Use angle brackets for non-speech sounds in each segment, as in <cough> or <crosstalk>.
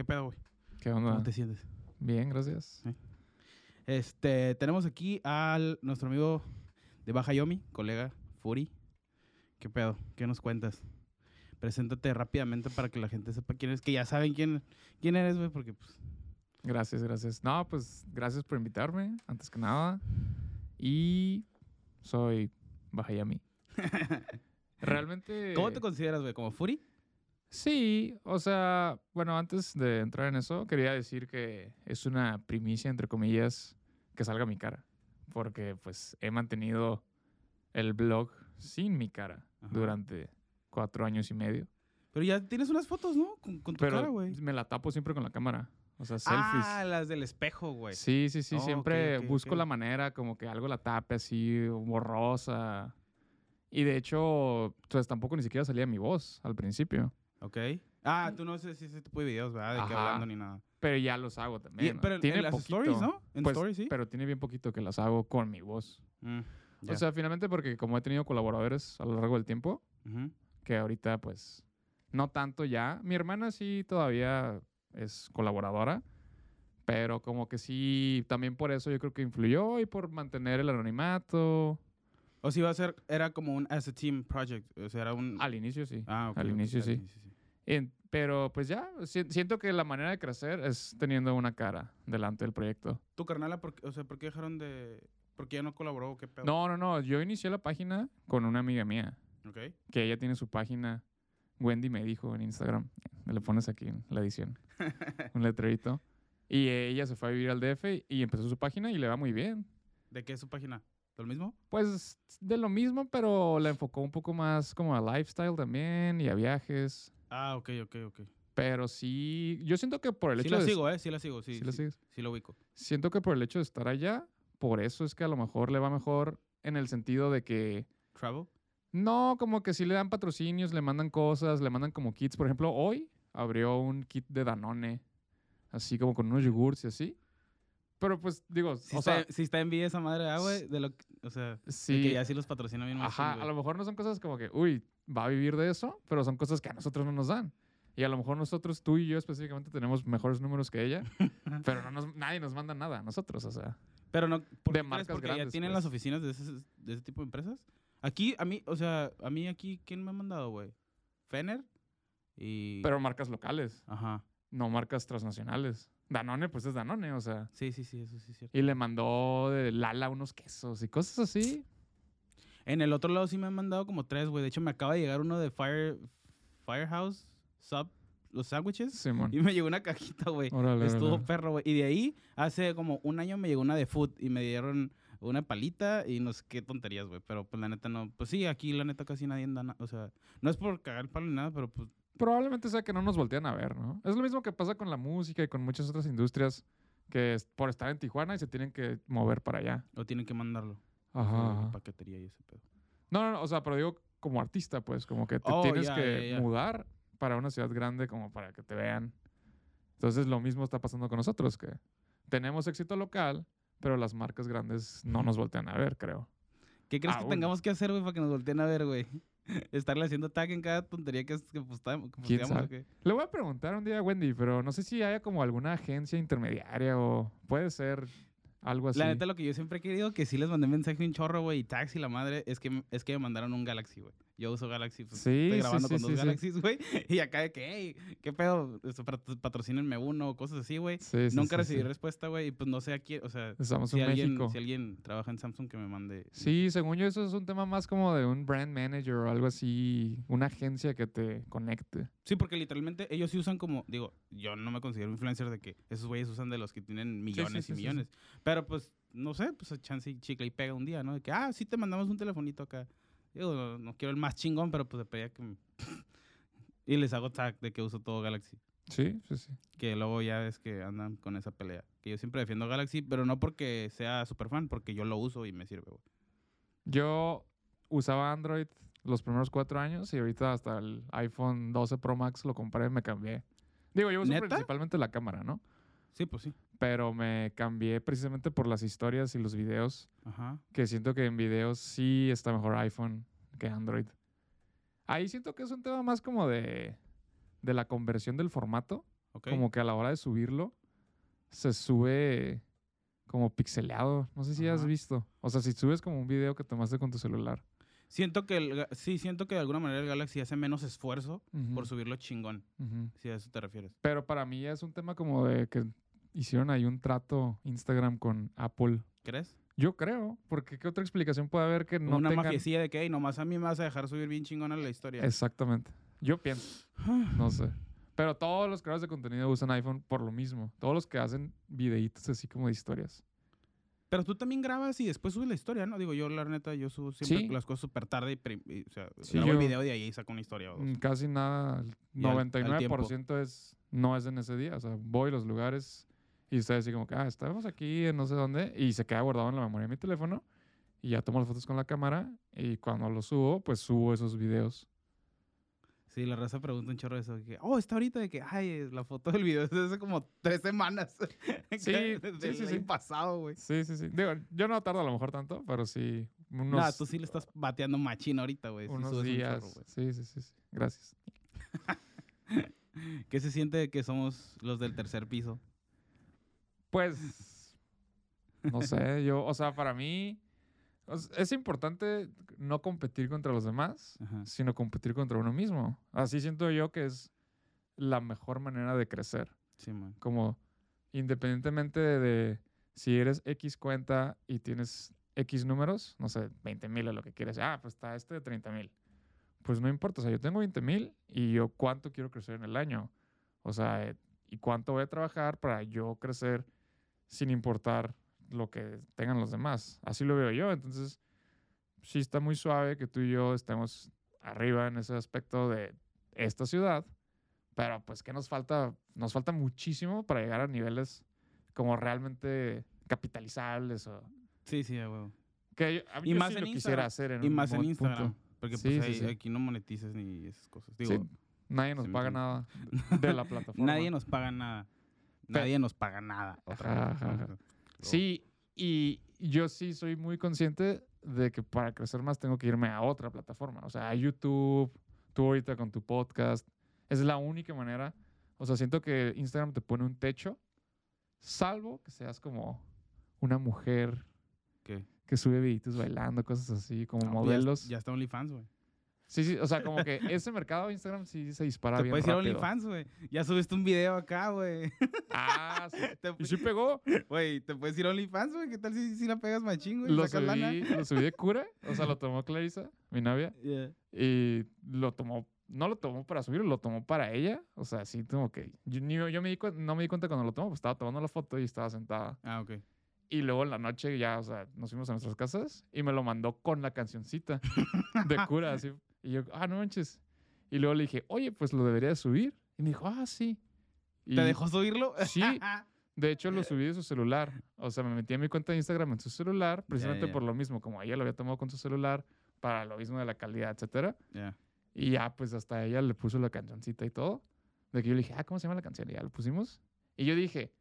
¿Qué pedo, güey? ¿Qué ¿Cómo te sientes? Bien, gracias. Este, tenemos aquí al nuestro amigo de Baja Yomi, colega Furi. ¿Qué pedo? ¿Qué nos cuentas? Preséntate rápidamente para que la gente sepa quién eres, que ya saben quién, quién eres, güey, porque pues... Gracias, gracias. No, pues gracias por invitarme, antes que nada. Y soy Bajayami. <laughs> Realmente. ¿Cómo te consideras, güey? ¿Como Furi? Sí, o sea, bueno, antes de entrar en eso, quería decir que es una primicia, entre comillas, que salga mi cara. Porque pues he mantenido el blog sin mi cara Ajá. durante cuatro años y medio. Pero ya tienes unas fotos, ¿no? Con, con tu Pero cara, güey. me la tapo siempre con la cámara. O sea, selfies. Ah, las del espejo, güey. Sí, sí, sí. Oh, siempre busco la manera como que algo la tape así, borrosa. Y de hecho, pues tampoco ni siquiera salía mi voz al principio. Ok. Ah, tú no sé si ese tipo de videos, ¿verdad? De que Ajá. hablando ni nada. Pero ya los hago también. pero en- tiene en las poquito. stories, ¿no? En Pues, stories, sí. Pero tiene bien poquito que las hago con mi voz. Mm. O sea, finalmente porque como he tenido colaboradores a lo largo del tiempo, que ahorita pues no tanto ya. Mi hermana sí todavía es colaboradora, pero como que sí, también por eso yo creo que influyó y por mantener el anonimato. O si iba a ser, era como un as a team project. O sea, era un. Al inicio sí. ah, ok, al inicio sí. sí. En- pero pues ya, si- siento que la manera de crecer es teniendo una cara delante del proyecto. ¿Tu carnala, por, o sea, por qué dejaron de. ¿Por qué ya no colaboró? ¿Qué pedo? No, no, no. Yo inicié la página con una amiga mía, Ok. que ella tiene su página. Wendy me dijo en Instagram. Le pones aquí en la edición. <laughs> un letrerito. Y ella se fue a vivir al DF y empezó su página y le va muy bien. ¿De qué es su página? ¿De lo mismo? Pues de lo mismo, pero la enfocó un poco más como a lifestyle también y a viajes. Ah, ok, ok, ok. Pero sí, yo siento que por el Sí hecho la de... sigo, ¿eh? Sí la sigo, sí. ¿Sí Sí, la sí, sigues? lo ubico. Siento que por el hecho de estar allá, por eso es que a lo mejor le va mejor en el sentido de que ¿Travel? no, como que sí le dan patrocinios, le mandan cosas, le mandan como kits. Por ejemplo, hoy abrió un kit de Danone, así como con unos yogurts y así. Pero pues digo, Si, o está, sea, si está en vida esa madre, ah, güey, de lo que- O sea, de sí, que ya sí los patrocina bien ajá, a lo mejor no son cosas como que, uy, va a vivir de eso, pero son cosas que a nosotros no nos dan. Y a lo mejor nosotros, tú y yo específicamente, tenemos mejores números que ella, <laughs> pero no nos- nadie nos manda nada a nosotros, o sea. Pero no, ¿por De marcas Porque ya grandes, tienen pues. las oficinas de ese, de ese tipo de empresas. Aquí, a mí, o sea, a mí aquí, ¿quién me ha mandado, güey? Fener y... Pero marcas locales, Ajá. no marcas transnacionales. Danone, pues es Danone, o sea. Sí, sí, sí, eso sí es cierto. Y le mandó de Lala unos quesos y cosas así. En el otro lado sí me han mandado como tres, güey. De hecho, me acaba de llegar uno de Fire, Firehouse Sub, los sándwiches. Simón. Y me llegó una cajita, güey. Estuvo perro, güey. Y de ahí, hace como un año me llegó una de food y me dieron una palita y no sé qué tonterías, güey. Pero pues la neta no. Pues sí, aquí la neta casi nadie anda. O sea, no es por cagar el palo ni nada, pero pues. Probablemente sea que no nos voltean a ver, ¿no? Es lo mismo que pasa con la música y con muchas otras industrias que es por estar en Tijuana y se tienen que mover para allá. O tienen que mandarlo. Ajá. Ajá. Paquetería y ese pedo. No, no, no, o sea, pero digo como artista, pues, como que te Oh, tienes que mudar para una ciudad grande como para que te vean. Entonces lo mismo está pasando con nosotros, que tenemos éxito local, pero las marcas grandes no nos voltean a ver, creo. ¿Qué crees que tengamos que hacer, güey, para que nos volteen a ver, güey? <laughs> Estarle haciendo tag en cada tontería que, que, postamos. Le voy a preguntar un día a Wendy, pero no sé si haya como alguna agencia intermediaria o puede ser algo así. La neta, lo que yo siempre he querido, que sí les mandé mensaje un chorro, güey, y taxi la madre, es que, es que me mandaron un Galaxy, güey. Yo uso Galaxy, pues Sí, estoy grabando sí, con sí, dos. Galaxies, güey. <laughs> Y acá de que, hey, ¿qué pedo? Pat- patrocínenme uno o cosas así, güey. Nunca recibí respuesta, güey, y pues no sé a quién, o sea, Estamos si en alguien, México. si alguien trabaja en Samsung que me mande. Sí, según yo eso es un tema más como de un brand manager o algo así, una agencia que te conecte. Sí, porque literalmente ellos sí usan como, digo, yo no me considero influencer de que esos güeyes usan de los que tienen millones y millones. Pero pues, no sé, pues chance y chicle y pega un día, ¿no? De que, ah, sí te mandamos un telefonito acá. Digo, no, no quiero el más chingón, pero pues de pedía que... me- <laughs> y les hago tag de que uso todo Galaxy. Sí, sí, sí. Que luego ya es que andan con esa pelea. Que yo siempre defiendo Galaxy, pero no porque sea super fan, porque yo lo uso y me sirve, güey. Yo usaba Android los primeros cuatro años y ahorita hasta el iPhone 12 Pro Max lo compré y me cambié. Digo, yo uso ¿Neta? principalmente la cámara, ¿no? Sí, pues sí. Pero me cambié precisamente por las historias y los videos, Ajá. que siento que en videos sí está mejor iPhone que Android. Ahí siento que es un tema más como de, de la conversión del formato. Ok. como que a la hora de subirlo, se sube como pixeleado. No sé si has visto. O sea, si subes como un video que tomaste con tu celular. Siento que el, sí, siento que de alguna manera el Galaxy hace menos esfuerzo por subirlo chingón, si a eso te refieres. Pero para mí es un tema como de que hicieron ahí un trato Instagram con Apple. ¿Crees? Yo creo, porque ¿qué otra explicación puede haber que no Una tengan... mafiecilla de que, "Ey, nomás a mí me vas a dejar subir bien chingona la historia. Exactamente. Yo pienso, <sighs> no sé. Pero todos los creadores de contenido usan iPhone por lo mismo. Todos los que hacen videitos así como de historias. Pero tú también grabas y después subes la historia, ¿no? Digo, yo la neta, yo subo siempre Sí. las cosas súper tarde y, y, o sea, Sí, grabo el yo- video de ahí y saco una historia. o dos. Mm, Casi nada, el Y al- al 99% es, no es en ese día. O sea, voy a los lugares y ustedes así como que, ah, estamos aquí en no sé dónde y se queda guardado en la memoria de mi teléfono y ya tomo las fotos con la cámara y cuando lo subo, pues subo esos videos. Sí, la raza pregunta un chorro de eso. Que, oh, está ahorita de que, ay, la foto del video es de hace como tres semanas. <laughs> Sí, sí, sí, pasado, güey. Sí, sí, sí. Digo, yo no tardo a lo mejor tanto, pero sí unos, No, tú sí le estás bateando machín ahorita, güey. sí unos subes un días. chorro, sí, sí, sí, sí. Gracias. <laughs> ¿Qué se siente de que somos los del tercer piso? Pues, no sé, yo, o sea, para mí es importante no competir contra los demás, Ajá. sino competir contra uno mismo. Así siento yo que es la mejor manera de crecer. Sí, man. Como independientemente de, de si eres X cuenta y tienes X números, no sé, 20 mil o lo que quieras. Ah, pues está este de 30 mil. Pues no importa, o sea, yo tengo 20 mil y yo cuánto quiero crecer en el año. O sea, eh, y cuánto voy a trabajar para yo crecer sin importar lo que tengan los demás. Así lo veo yo. Entonces, sí está muy suave que tú y yo estemos arriba en ese aspecto de esta ciudad. Pero pues que nos falta, nos falta muchísimo para llegar a niveles como realmente capitalizables o Sí, sí, huevo. que yo, a mí Y yo más sí en lo quisiera Instagram. hacer en Y un más en Instagram. punto. Porque Sí, pues sí, ahí- aquí no monetizas ni esas cosas. Digo, nadie nos paga nada de la <laughs> plataforma. nadie nos paga nada. Nadie nos paga nada. Otra Ajá, ajá, Sí, y yo sí soy muy consciente de que para crecer más tengo que irme a otra plataforma. O sea, a YouTube, tú ahorita con tu podcast. Es la única manera. O sea, siento que Instagram te pone un techo, salvo que seas como una mujer ¿Qué? que sube videitos bailando, cosas así, como No, pues ya- modelos. Ya, está OnlyFans, güey. Sí, sí, o sea, como que ese mercado de Instagram sí se dispara Te bien puedes ir a. OnlyFans, güey. Ya subiste un video acá, güey. Ah, sí. <laughs> Te Y sí pegó. Güey, te puedes ir a OnlyFans, güey. ¿Qué tal si, si la pegas machín, güey? Lo lana. subí, lo subí de cura. O sea, lo tomó Clarisa, mi novia. Yeah. Y lo tomó, no lo tomó para subirlo, lo tomó para ella. O sea, sí, como que. Yo, yo me di no me di cuenta cuando lo tomó, pues estaba tomando la foto y estaba sentada. Ah, ok. Y luego en la noche ya, o sea, nos fuimos a nuestras casas y me lo mandó con la cancioncita de cura, así. Y yo, ah, no manches. Y luego le dije, oye, pues lo debería de subir. Y me dijo, ah, sí. Y ¿Te dejó subirlo? <laughs> Sí. De hecho, lo subí de su celular. O sea, me metí a mi cuenta de Instagram en su celular, precisamente por lo mismo, como ella lo había tomado con su celular, para lo mismo de la calidad, etcétera. Ya. Y ya, pues hasta ella le puso la cancioncita y todo. De que yo le dije, ah, ¿cómo se llama la canción? Y ya lo pusimos. Y yo dije,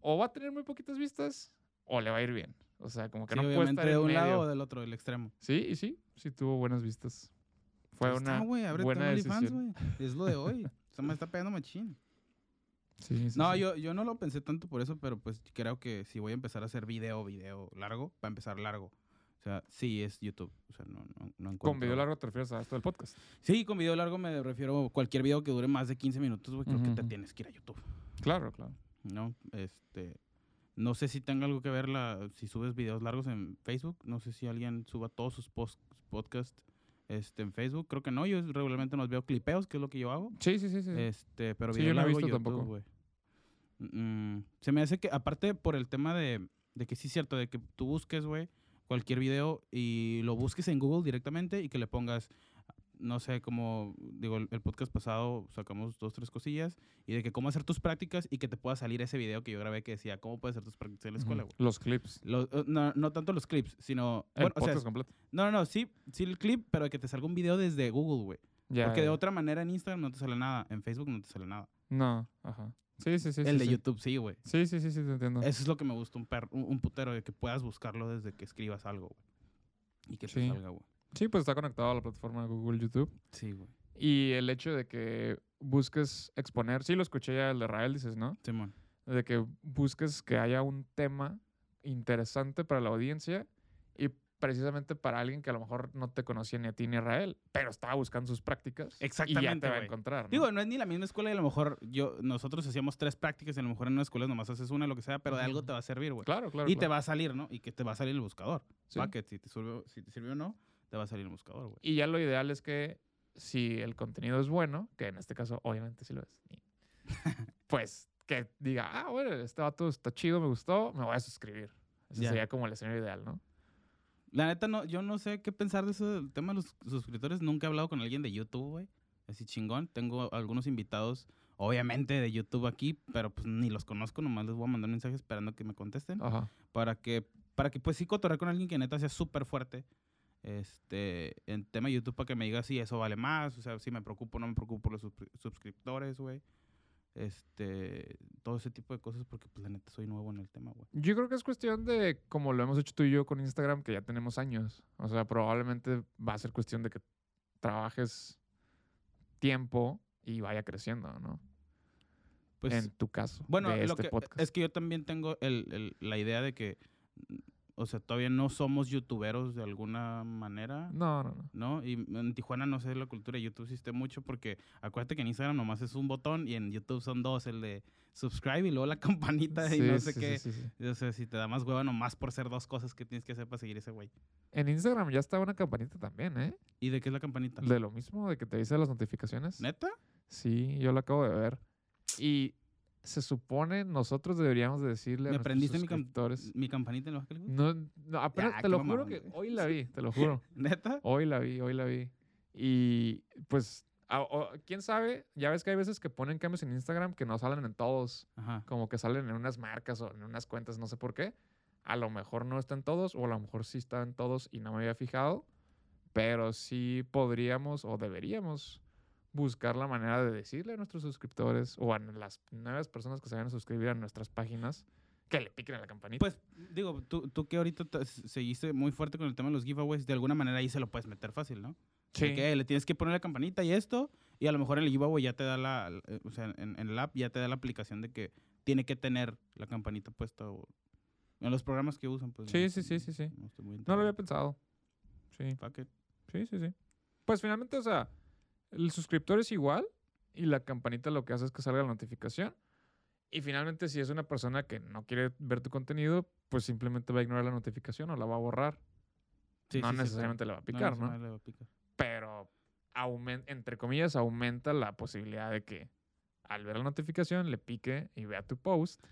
o va a tener muy poquitas vistas, o le va a ir bien. O sea, como que Sí, no puede estar de en un lado o del otro, del extremo. Sí, y sí, sí tuvo buenas vistas. Fue Ahí está, una güey, ábrete buena decisión. Es lo de hoy. Se me está pegando machín. Sí, sí, No, sí. yo, yo no lo pensé tanto por eso, pero pues creo que si voy a empezar a hacer video, video largo, va a empezar largo. O sea, sí es YouTube. O sea, no, no, no encuentro... Con video largo te refieres a esto del podcast. Sí, con video largo me refiero a cualquier video que dure más de 15 minutos, güey. Creo que te tienes que ir a YouTube. Claro, claro. ¿no? Este, no sé si tenga algo que ver la, si subes videos largos en Facebook. No sé si alguien suba todos sus post, podcasts este, en Facebook. Creo que no. Yo regularmente nos veo clipeos, que es lo que yo hago. Sí, sí, sí, sí. Este, pero Sí, yo no he visto YouTube, tampoco. güey. Mm, se me hace que, aparte por el tema de, de que sí es cierto, de que tú busques, güey, cualquier video y lo busques en Google directamente y que le pongas, no sé, como, digo, el, podcast pasado sacamos dos, tres cosillas y de que cómo hacer tus prácticas y que te pueda salir ese video que yo grabé que decía, cómo puedes hacer tus prácticas en la escuela, güey. Los clips. Lo- eh, no, no tanto los clips, sino... El bueno, o sea, podcast completo. no, no, no, sí, sí el clip, pero que te salga un video desde Google, güey. Ya, Porque de otra manera en Instagram no te sale nada, en Facebook no te sale nada. No, ajá. Sí, sí, sí. el sí, de sí. YouTube sí, güey. Sí, sí, sí, sí, te entiendo. Eso es lo que me gusta un, per- un, un putero, de que puedas buscarlo desde que escribas algo, güey. Y que te Sí. salga, güey. Sí, pues está conectado a la plataforma de Google YouTube. Sí, güey. Y el hecho de que busques exponer, sí lo escuché ya el de Rael, dices, ¿no? Simón. De que busques que haya un tema interesante para la audiencia y precisamente para alguien que a lo mejor no te conocía ni a ti ni a Rael, pero estaba buscando sus prácticas. Y ya Exactamente, te va a encontrar. ¿no? Digo, no es ni la misma escuela y a lo mejor yo, nosotros hacíamos tres prácticas y a lo mejor en una escuela nomás haces una, lo que sea, pero de algo te va a servir, güey. claro, claro. Y te va a salir, ¿no? Y que te va a salir el buscador. Sí. Va, que si te, sirvió, si te sirvió o no, te va a salir el buscador, güey. Y ya lo ideal es que si el contenido es bueno, que en este caso obviamente sí lo es, <laughs> pues que diga, ah, bueno, este vato está chido, me gustó, me voy a suscribir. Ese Ya. sería como el escenario ideal, ¿no? La neta, no, yo no sé qué pensar de eso del tema de los suscriptores. Nunca he hablado con alguien de YouTube, güey. Así chingón. Tengo algunos invitados, obviamente, de YouTube aquí, pero pues ni los conozco. Nomás les voy a mandar un mensaje esperando que me contesten. Ajá. Para que, para que pues sí cotorrear con alguien que neta sea súper fuerte. Este, en tema de YouTube, para que me diga si eso vale más. O sea, si me preocupo o no me preocupo por los suscri- suscriptores, güey. Este, todo ese tipo de cosas, porque pues la neta soy nuevo en el tema, güey. Yo creo que es cuestión de, como lo hemos hecho tú y yo con Instagram, que ya tenemos años. O sea, probablemente va a ser cuestión de que trabajes tiempo y vaya creciendo, ¿no? Pues, en tu caso. Bueno, de lo este que, podcast. es que yo también tengo el, el- la idea de que, o sea, todavía no somos youtuberos de alguna manera, No, no, no. ¿no? Y en Tijuana no sé la cultura de YouTube existe mucho porque acuérdate que en Instagram nomás es un botón y en YouTube son dos, el de subscribe y luego la <laughs> campanita y no sé sí, qué. sí, sí, sí. O sea, si te da más hueva nomás por ser dos cosas que tienes que hacer para seguir ese güey. En Instagram ya está una campanita también, ¿eh? ¿Y de qué es la campanita? De lo mismo, de que te dice las notificaciones. ¿Neta? Sí, yo lo acabo de ver. Y se supone nosotros deberíamos de decirle a ¿Me nuestros mi, cam- mi campanita en los? No, no, apenas Ya, te lo juro que hoy la vi, te lo juro. <laughs> ¿Neta? Hoy la vi, hoy la vi. Y pues, a- o- quién sabe, ya ves que hay veces que ponen cambios en Instagram que no salen en todos, Ajá. como que salen en unas marcas o en unas cuentas, no sé por qué. A lo mejor no está en todos, o a lo mejor sí está en todos y no me había fijado, pero sí podríamos o deberíamos buscar la manera de decirle a nuestros suscriptores o a las nuevas personas que se vayan a suscribir a nuestras páginas que le piquen a la campanita. Pues, digo, tú, tú que ahorita te- seguiste muy fuerte con el tema de los giveaways, de alguna manera ahí se lo puedes meter fácil, ¿no? De que, le tienes que poner la campanita y esto, y a lo mejor en el giveaway ya te da la, eh, o sea, en, en el app ya te da la aplicación de que tiene que tener la campanita puesta o en los programas que usan, pues. Sí, no- sí, sí, sí, sí. No, No lo había pensado. Sí. Fuck it. Sí, sí, sí. Pues finalmente, o sea, el suscriptor es igual y la campanita lo que hace es que salga la notificación. Y finalmente, si es una persona que no quiere ver tu contenido, pues simplemente va a ignorar la notificación o la va a borrar. Sí, no sí, necesariamente le va a picar, ¿no? necesariamente le va a picar. Pero, entre comillas, aumenta la posibilidad de que al ver la notificación le pique y vea tu post.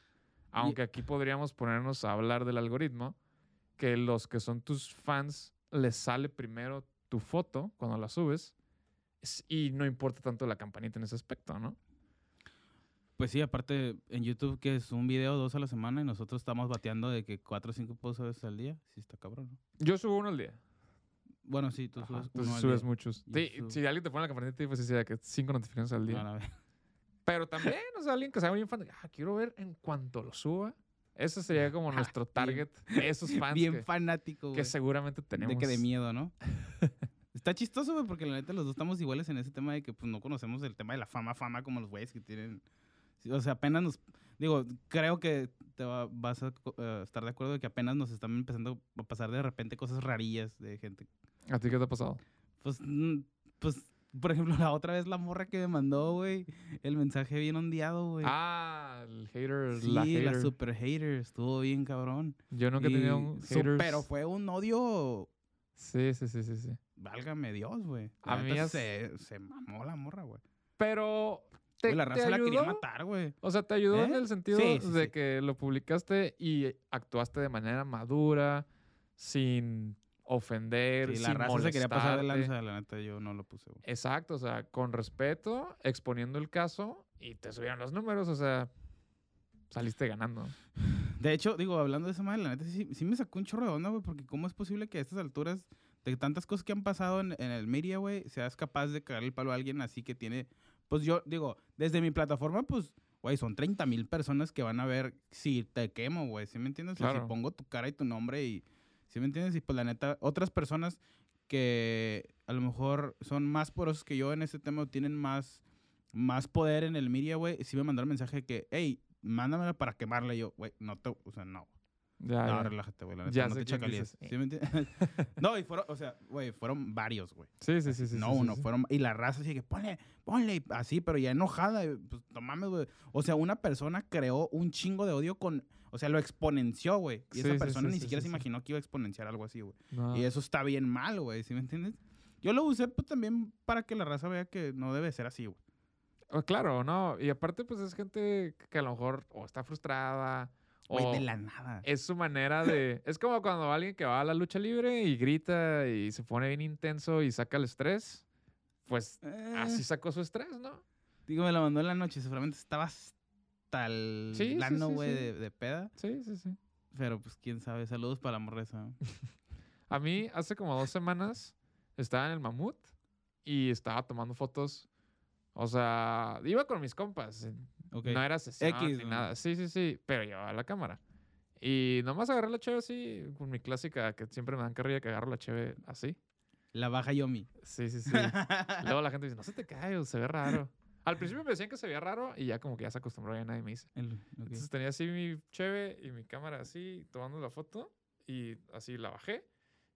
Aunque aquí podríamos ponernos a hablar del algoritmo, que los que son tus fans les sale primero tu foto cuando la subes es- y no importa tanto la campanita en ese aspecto, ¿no? Pues sí, aparte en YouTube que es un video dos a la semana y nosotros estamos bateando de que cuatro o cinco posts al día. Sí está cabrón, ¿no? Yo subo uno al día. Bueno, sí, tú Ajá, subes uno al subes día. muchos. Sí, subo- si alguien te pone la campanita, pues sí, sería que cinco notificaciones al día. <laughs> Pero también, o sea, alguien que sea bien fan de, ah, quiero ver en cuanto lo suba. Ese sería como <laughs> nuestro target, esos fans Bien que, fanático, que güey. seguramente tenemos. De que de miedo, ¿no? <laughs> Está chistoso, güey, porque la neta los dos estamos iguales en ese tema de que pues no conocemos el tema de la fama, fama como los güeyes que tienen. O sea, apenas nos. Digo, creo que te va- vas a eh, estar de acuerdo de que apenas nos están empezando a pasar de repente cosas rarillas de gente. ¿A ti qué te ha pasado? Pues, mm, pues, por ejemplo, <laughs> la otra vez la morra que me mandó, güey, el mensaje bien ondeado, güey. Ah, el hater, sí, la la, hater. super hater, estuvo bien cabrón. Yo nunca he tenido un haters. Pero fue un odio Sí, sí, sí, sí, sí. Válgame Dios, güey. A mí es- se, se mamó la morra, güey. Pero te, Güey, La te raza la quería ayudó. matar, güey. O sea, te ayudó en ¿Eh? el sentido Sí, sí, de sí. que lo publicaste y actuaste de manera madura, sin ofender, sin la raza se quería pasar de molestarte. lanza, la neta, yo no lo puse, güey. Exacto, o sea, con respeto, exponiendo el caso y te subieron los números, o sea, saliste ganando. De hecho, digo, hablando de esa madre, la neta sí, sí me sacó un chorro de onda, güey, porque ¿cómo es posible que a estas alturas, de tantas cosas que han pasado en, en el media, güey, seas capaz de cagar el palo a alguien así que tiene. Pues yo, digo, desde mi plataforma, pues, güey, son 30 mil personas que van a ver si te quemo, güey, ¿sí me entiendes? O Claro. si pongo tu cara y tu nombre y. ¿Sí me entiendes? Y pues la neta, otras personas que a lo mejor son más porosos que yo en este tema, o tienen más, más poder en el media, güey, sí me mandaron mensaje de que, hey, mándamela para quemarla. Y yo, güey, no te, o sea, no. Ya, no, ya. relájate, güey, la neta, Ya no te chacalíes. ¿Sí me entiendes? <laughs> no, y fueron, o sea, güey, fueron varios, güey. Sí, sí, sí, sí. no sí, uno, sí. fueron, y la raza así que, ponle, ponle, así, pero ya enojada, y, pues, no mames, güey. O sea, una persona creó un chingo de odio con, o sea, lo exponenció, güey. Y esa persona ni siquiera se imaginó que iba a exponenciar algo así, güey. No. Y eso está bien mal, güey, ¿sí me entiendes? Yo lo usé pues también para que la raza vea que no debe ser así, güey. Oh, claro, no. Y aparte, pues es gente que a lo mejor o está frustrada Güey, o de la nada. es su manera de... Es como cuando alguien que va a la lucha libre y grita y se pone bien intenso y saca el estrés. Pues Eh, así sacó su estrés, ¿no? Digo, me lo mandó en la noche, seguramente estaba hasta el Sí, sí, lano, sí, güey, sí. de, de peda. Sí, sí, sí. Pero pues quién sabe. Saludos para la morreza. <laughs> A mí hace como dos semanas estaba en el mamut y estaba tomando fotos. O sea, iba con mis compas. eh, Ok. No era sesión X, ni ¿no? nada. Sí, sí, sí. Pero llevaba la cámara. Y nomás agarré la cheve así, con mi clásica, que siempre me dan carrilla que agarro la cheve así. La baja Yomi. Sí, sí, sí. <laughs> Luego la gente dice, no se te cae, o se ve raro. <laughs> Al principio me decían que se veía raro y ya como que ya se acostumbró y nadie me dice. El- ok. Entonces tenía así mi cheve y mi cámara así, tomando la foto y así la bajé.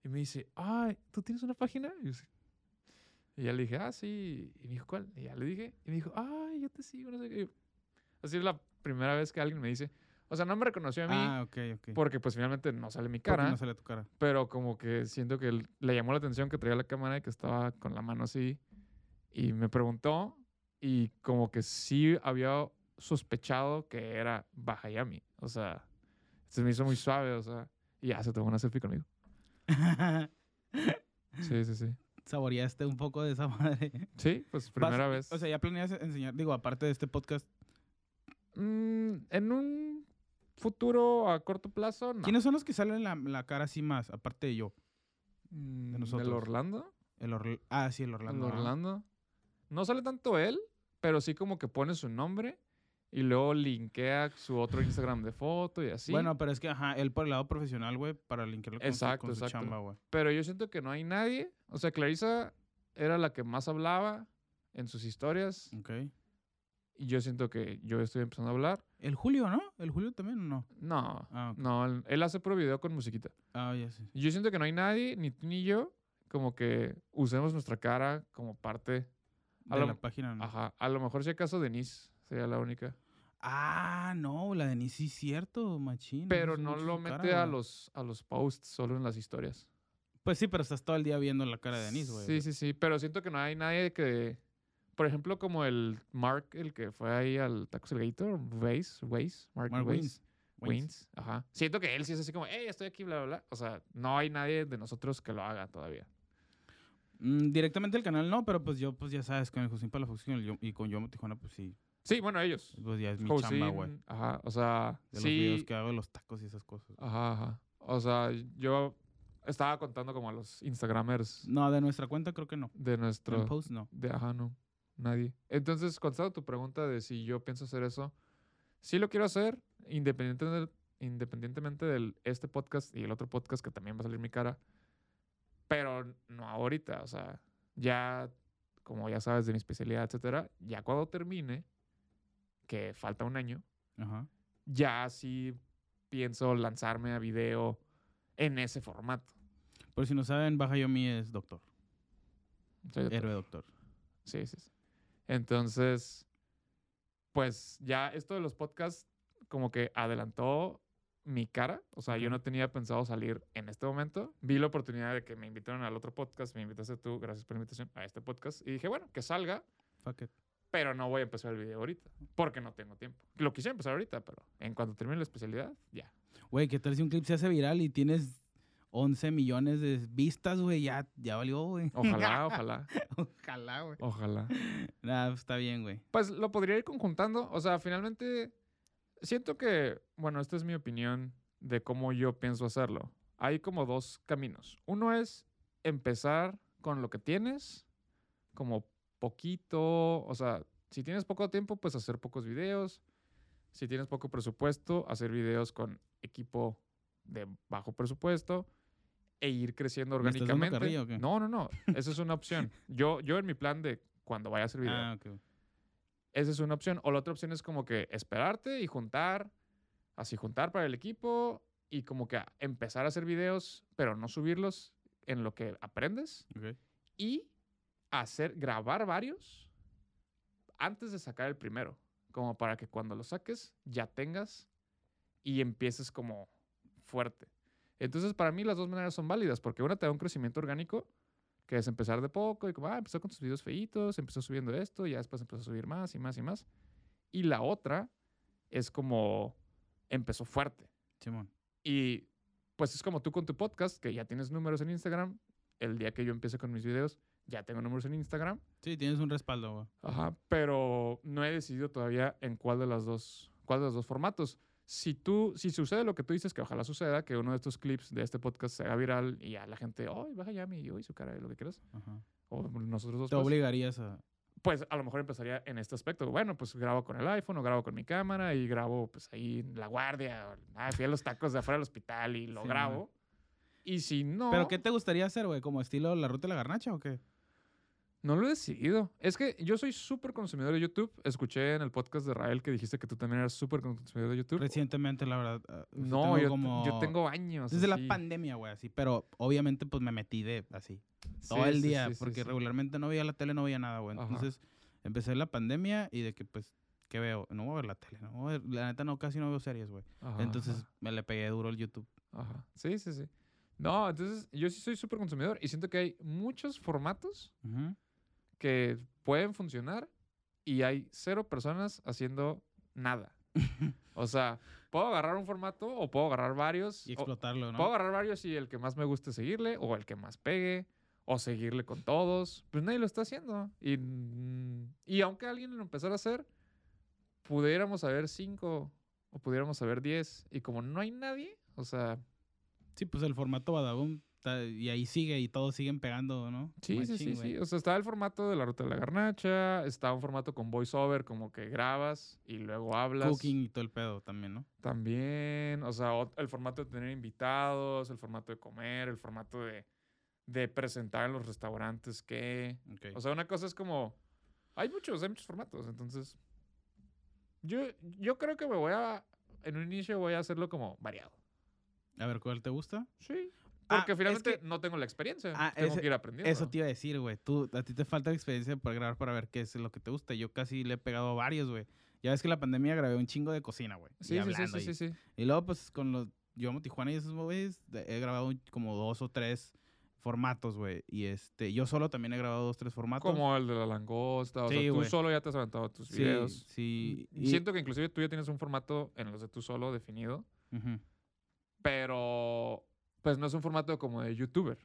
Y me dice, ay, ¿tú tienes una página? Y, yo. Y ya le dije, ah, sí. Y me dijo, ¿cuál? Y ya le dije. Y me dijo, ay, yo te sigo, no sé qué. Así es la primera vez que alguien me dice. O sea, no me reconoció a mí Ah, ok, ok. porque pues finalmente no sale mi Porque cara. no sale tu cara. Pero como que siento que le llamó la atención que traía la cámara y que estaba con la mano así. Y me preguntó y como que sí había sospechado que era Bajayami. O sea, se me hizo muy suave, o sea. Y ya se tomó una selfie conmigo. <laughs> Sí, sí, sí. Saboreaste un poco de esa <laughs> madre. Sí, pues Vas- primera vez. O sea, ya planeas enseñar, digo, aparte de este podcast, Mm, en un futuro a corto plazo, no. ¿quiénes son los que salen la, la cara así más, aparte de yo? Mm, nosotros? ¿El Orlando? El Orl- ah, sí, el Orlando. El. Orlando. No sale tanto él, pero sí como que pone su nombre y luego linkea su otro Instagram de foto y así. Bueno, pero es que, ajá, él por el lado profesional, güey, para linkearlo con, su- Exacto, su exacto. chamba, güey. pero yo siento que no hay nadie. O sea, Clarisa era la que más hablaba en sus historias Ok. y yo siento que yo estoy empezando a hablar. El Julio, ¿no? ¿El Julio también o no? No, Ah, no, él, él hace puro video con musiquita. Ah, ya sé. Yo siento que no hay nadie, ni tú ni yo, como que usemos nuestra cara como parte. A De la página, ¿no? Ajá, a lo mejor si acaso Denise sería la única. Ah, no, la de Denise sí es cierto, machín. Pero no lo cara, mete a los, a los posts, solo en las historias. Pues sí, pero estás todo el día viendo la cara de Denise, güey. Sí, sí, sí. Pero siento que no hay nadie que. Por ejemplo, como el Mark, el que fue ahí al Tacos el Gator, Weiss, Weiss, Mark, Mark Weiss. Wins. Ajá. Siento que él sí es así como, hey, estoy aquí, bla, bla, bla. O sea, no hay nadie de nosotros que lo haga todavía. Mm, directamente el canal no, pero pues yo, pues ya sabes, con el Josín Palafox y, con el Yo- y con Yomo Tijuana, pues sí. Sí, bueno, ellos. Pues ya es mi chamba, güey. Ajá, o sea, De los sí. videos que hago de los tacos y esas cosas. Ajá, ajá. O sea, yo estaba contando como a los Instagramers No, de nuestra cuenta creo que no. de En nuestro. post no. De, ajá, no. Nadie. Entonces, contestando tu pregunta de si yo pienso hacer eso, sí lo quiero hacer, independiente del- independientemente de este podcast y el otro podcast que también va a salir mi cara, pero no ahorita. O sea, ya, como ya sabes de mi especialidad, etcétera, ya cuando termine, que falta un año, Ajá. ya sí pienso lanzarme a video en ese formato. Por si no saben, Baja Yomi es doctor. Soy doctor. Héroe doctor. Sí, sí, sí. Entonces, pues ya esto de los podcasts como que adelantó mi cara. O sea, yo no tenía pensado salir en este momento. Vi la oportunidad de que me invitaron al otro podcast, me invitaste tú, gracias por la invitación a este podcast. Y dije, bueno, que salga, Fuck it. Pero no voy a empezar el video ahorita, porque no tengo tiempo. Lo quise empezar ahorita, pero en cuanto termine la especialidad, ya. Güey, ¿qué tal si un clip se hace viral y tienes 11 millones de vistas, güey? Ya, ya valió, güey. <laughs> Ojalá, ojalá, <laughs> Ojalá, güey. ojalá. Nada, pues, está bien, güey. Pues lo podría ir conjuntando. O sea, finalmente siento que, bueno, esta es mi opinión de cómo yo pienso hacerlo. Hay como dos caminos. Uno es empezar con lo que tienes, como poquito, o sea, si tienes poco tiempo, pues hacer pocos videos. Si tienes poco presupuesto, hacer videos con equipo de bajo presupuesto. e ir creciendo ¿Me estás dando orgánicamente. No, no, no. Esa es una opción. <laughs> Yo, yo en mi plan de cuando vaya a hacer video, Ah, ok. esa es una opción. O la otra opción es como que esperarte y juntar, así juntar para el equipo y como que empezar a hacer videos, pero no subirlos en lo que aprendes ok. y hacer, grabar varios antes de sacar el primero, como para que cuando lo saques ya tengas y empieces como fuerte. Entonces, para mí las dos maneras son válidas, porque una te da un crecimiento orgánico, que es empezar de poco y como, ah, empezó con tus videos feitos, empezó subiendo esto, y ya después empezó a subir más y más y más. Y la otra es como empezó fuerte. Simón. Y pues es como tú con tu podcast, que ya tienes números en Instagram. El día que yo empiece con mis videos, ya tengo números en Instagram. Sí, tienes un respaldo, güey. Ajá, pero no he decidido todavía en cuál de las dos, cuál de los dos formatos. Si tú, si sucede lo que tú dices, que ojalá suceda, que uno de estos clips de este podcast se haga viral y a la gente, ¡ay, baja ya mi y su cara, lo que quieras! Ajá. O nosotros dos, Te pues, obligarías a... pues a lo mejor empezaría en este aspecto. Bueno, pues grabo con el iPhone o grabo con mi cámara y grabo pues ahí en la guardia. o, Ah, fui a los tacos de afuera del hospital y lo Sí, grabo. Y si no, ¿Pero qué te gustaría hacer, güey? ¿Como estilo La Ruta de la Garnacha o qué? No lo he decidido. Es que yo soy súper consumidor de YouTube. Escuché en el podcast de Rael que dijiste que tú también eras súper consumidor de YouTube. Recientemente, la verdad. ah, no, tengo yo, como... yo tengo años. Desde la pandemia, güey, así. Pero obviamente, pues me metí de así. Todo Sí, el día, sí, sí, porque regularmente no veía la tele, no veía nada, güey. Ajá. Entonces, empecé la pandemia y de que, pues, ¿qué veo? No voy a ver la tele, no voy a ver- La neta, no, casi no veo series, güey. Ajá, Entonces, ajá. me le pegué duro al YouTube. Ajá. Sí, sí, sí. No, entonces yo sí soy súper consumidor y siento que hay muchos formatos Ujú. Que pueden funcionar y hay cero personas haciendo nada. <laughs> O sea, puedo agarrar un formato o puedo agarrar varios. Y o- explotarlo, ¿no? Puedo agarrar varios y el que más me guste seguirle o el que más pegue o seguirle con todos. Pues nadie lo está haciendo. Y, y aunque alguien lo empezara a hacer, pudiéramos saber cinco o pudiéramos saber diez. Y como no hay nadie, o sea, Sí, pues el formato Badaboom. Y ahí sigue y todos siguen pegando, ¿no? Sí, sí, sí, sí. O sea, está el formato de la ruta de la garnacha, está un formato con voiceover, como que grabas y luego hablas. Cooking y todo el pedo también, ¿no? También, o sea, el formato de tener invitados, el formato de comer, el formato de, de presentar en los restaurantes que... O sea, una cosa es como... Hay muchos, hay muchos formatos, entonces... Yo, yo creo que me voy a... En un inicio voy a hacerlo como variado. a ver, ¿cuál te gusta? Sí. Ah, Porque es finalmente que- no tengo la experiencia. Ah, tengo ese- que ir aprendiendo. Eso te iba a decir, güey. Tú, a ti te falta experiencia para grabar para ver qué es lo que te gusta. Yo casi le he pegado a varios, güey. Ya ves que la pandemia grabé un chingo de cocina, güey. y Sí, sí, sí, sí, sí, sí. Y luego, pues, con los... Yo amo Tijuana y esos güeyes, he grabado como dos o tres formatos, güey. Y este... Yo solo también he grabado dos, tres formatos. Como el de la langosta. O Sí, sea, tú solo ya te has aventado tus Sí, videos. sí. Y Siento que inclusive tú ya tienes un formato en los de tú solo definido, Ujú. pero pues no es un formato como de youtuber.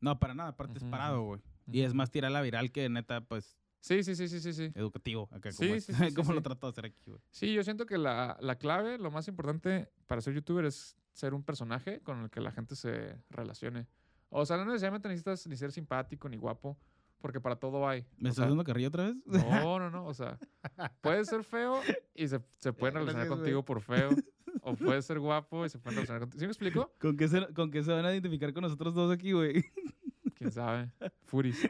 No, para nada. Aparte es parado, güey. Y es más tirar la viral que neta, pues, Sí, sí, sí, sí, sí, sí. educativo. Acá, Sí, como, sí, sí, <laughs> sí, como lo trato de hacer aquí, güey. Sí, yo siento que la, la clave, lo más importante para ser youtuber es ser un personaje con el que la gente se relacione. O sea, no necesariamente necesitas ni ser simpático ni guapo, porque para todo hay. ¿Me O estás sea, dando carrilla otra vez? No, no, no. O sea, puedes ser feo y se, se pueden <laughs> relacionar contigo por feo. <laughs> O puedes ser guapo y se pueden relacionar contigo. ¿Sí me explico? ¿Con qué, se, ¿Con qué se van a identificar con nosotros dos aquí, güey? Quién sabe. Furis.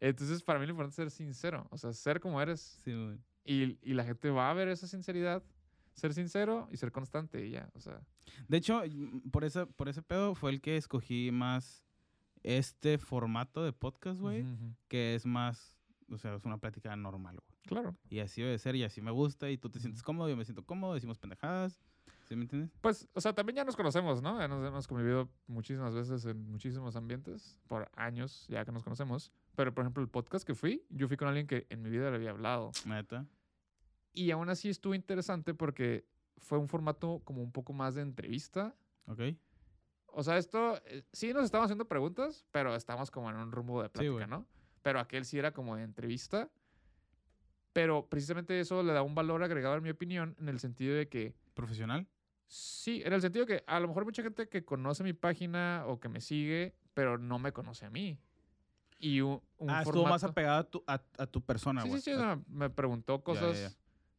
Entonces, para mí lo importante es ser sincero. O sea, ser como eres. Sí, güey. Y, y la gente va a ver esa sinceridad. Ser sincero y ser constante y ya. O sea, De hecho, mm, por ese, por ese pedo fue el que escogí más este formato de podcast, güey, ujú, ujú. que es más, o sea, es una plática normal, güey. claro. Y así debe ser y así me gusta y tú te sientes cómodo, yo me siento cómodo, decimos pendejadas, ¿sí me entiendes? Pues, o sea, también ya nos conocemos, ¿no? Ya nos hemos convivido muchísimas veces en muchísimos ambientes, por años ya que nos conocemos. Pero, por ejemplo, el podcast que fui, yo fui con alguien que en mi vida le había hablado. Neta. Y aún así estuvo interesante porque fue un formato como un poco más de entrevista. ¿Ok? O sea, esto eh, sí nos estamos haciendo preguntas, pero estamos como en un rumbo de plática. ¿no? Pero aquel sí era como de entrevista. Pero precisamente eso le da un valor agregado, en mi opinión, en el sentido de que ¿Profesional? Sí, en el sentido que a lo mejor mucha gente que conoce mi página o que me sigue, pero no me conoce a mí. Y un, un ah, estuvo más apegado a tu, a, a tu persona, Sí, güey. sí, sí, me preguntó ya, cosas ya.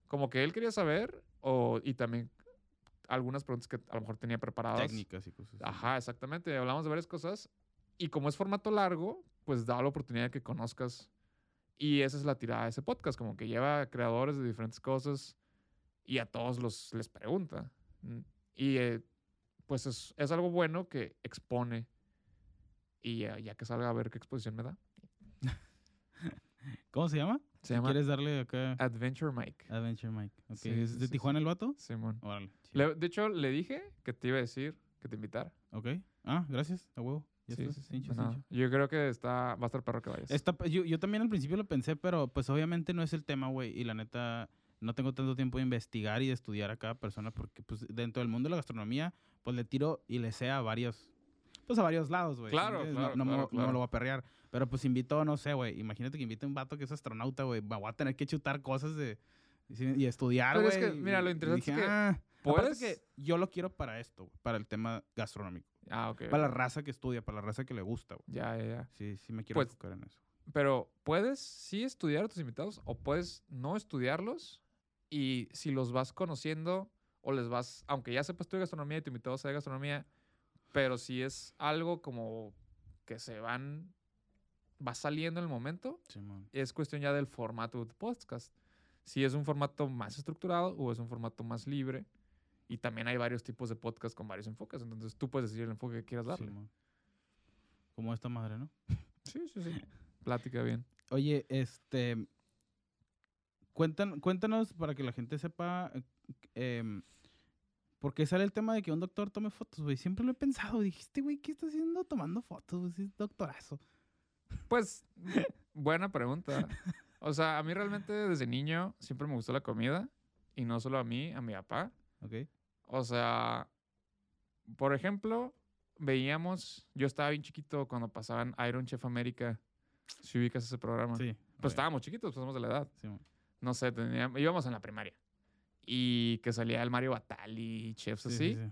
como que él quería saber o, y también algunas preguntas que a lo mejor tenía preparadas. Técnicas y cosas así. Ajá, exactamente. Hablamos de varias cosas. Y como es formato largo, pues da la oportunidad de que conozcas. Y esa es la tirada de ese podcast, como que lleva a creadores de diferentes cosas y a todos los les pregunta. Mm, Y eh, pues es, es algo bueno que expone. Y eh, ya que salga a ver qué exposición me da. <laughs> ¿Cómo se llama? Se llama ¿Quieres darle acá Adventure Mike. Adventure Mike? Ok. Sí, ¿Es sí, de sí, Tijuana el vato? Simón. Órale. Le- de hecho, le dije que te iba a decir que te invitara. Ok. Ah, gracias. A huevo. Ya Sí, está. sí, sí, Cincho, de nada. cincho. Yo creo que está, va a estar perro que vayas. Está- yo, yo también al principio lo pensé, pero pues obviamente no es el tema, güey. Y la neta, no tengo tanto tiempo de investigar y de estudiar a cada persona porque pues dentro del mundo de la gastronomía, pues le tiro y le sé a varios, pues a varios lados, güey. Claro, no, no me- claro, no me lo voy a perrear. Pero pues invito, no sé, güey. Imagínate que invite a un vato que es astronauta, güey. Voy a tener que chutar cosas de... Y estudiar, Pero güey. es que, mira, lo interesante es dije, que "Ah". ¿Puedes? que yo lo quiero para esto, para el tema gastronómico. Ah, ok. Para la raza que estudia, para la raza que le gusta, güey. Ya, ya, ya. Sí, sí me quiero Pues, enfocar en eso. Pero puedes sí estudiar a tus invitados o puedes no estudiarlos y si los vas conociendo o les vas, aunque ya sepas tú de gastronomía y tu invitado sea de gastronomía, pero si es algo como que se van, va saliendo en el momento, es cuestión ya del formato de podcast. Si es un formato más estructurado o es un formato más libre. Y también hay varios tipos de podcast con varios enfoques. Entonces tú puedes decidir el enfoque que quieras darle. Simón. Como esta madre, ¿no? Sí, sí, sí. <laughs> Plática bien. Oye, este. Cuentan, cuéntanos para que la gente sepa. eh, em, ¿Por qué sale el tema de que un doctor tome fotos, güey? Siempre lo he pensado. Dijiste, güey, ¿qué está haciendo tomando fotos? güey? Sí, Es doctorazo. Pues, <laughs> buena pregunta. O sea, a mí realmente desde niño siempre me gustó la comida. Y no solo a mí, a mi papá. ¿Ok? O sea, por ejemplo, veíamos, yo estaba bien chiquito cuando pasaban Iron Chef América. Si ubicas ese programa. Sí. Pues estábamos chiquitos, pues somos de la edad. Simón. No sé, teníamos, íbamos en la primaria. Y que salía el Mario Batali, chefs Sí, así. sí, sí.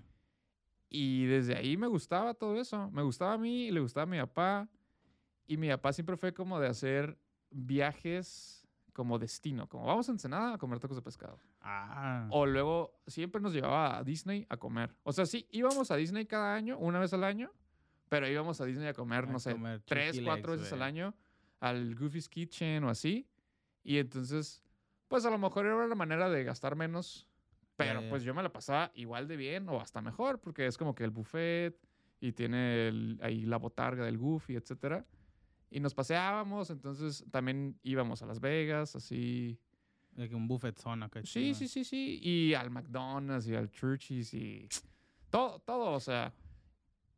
Y desde ahí me gustaba todo eso. Me gustaba a mí le gustaba a mi papá. Y mi papá siempre fue como de hacer viajes como destino. Como vamos a Ensenada a comer tacos de pescado. Ah. O luego siempre nos llevaba a Disney a comer. O sea, sí, íbamos a Disney cada año, una vez al año. Pero íbamos a Disney a comer, A no sé, comer tres, cuatro veces al año al Goofy's Kitchen o así. Y entonces, pues a lo mejor era una manera de gastar menos. Pero pues yo me la pasaba igual de bien o hasta mejor, porque es como que el buffet y tiene el- ahí la botarga del Goofy, etcétera. Y nos paseábamos, entonces también íbamos a Las Vegas, así. De que un buffet zona. Sí, sí, sí, sí. Y al McDonald's y al Church's y <tsk> todo, todo, o sea.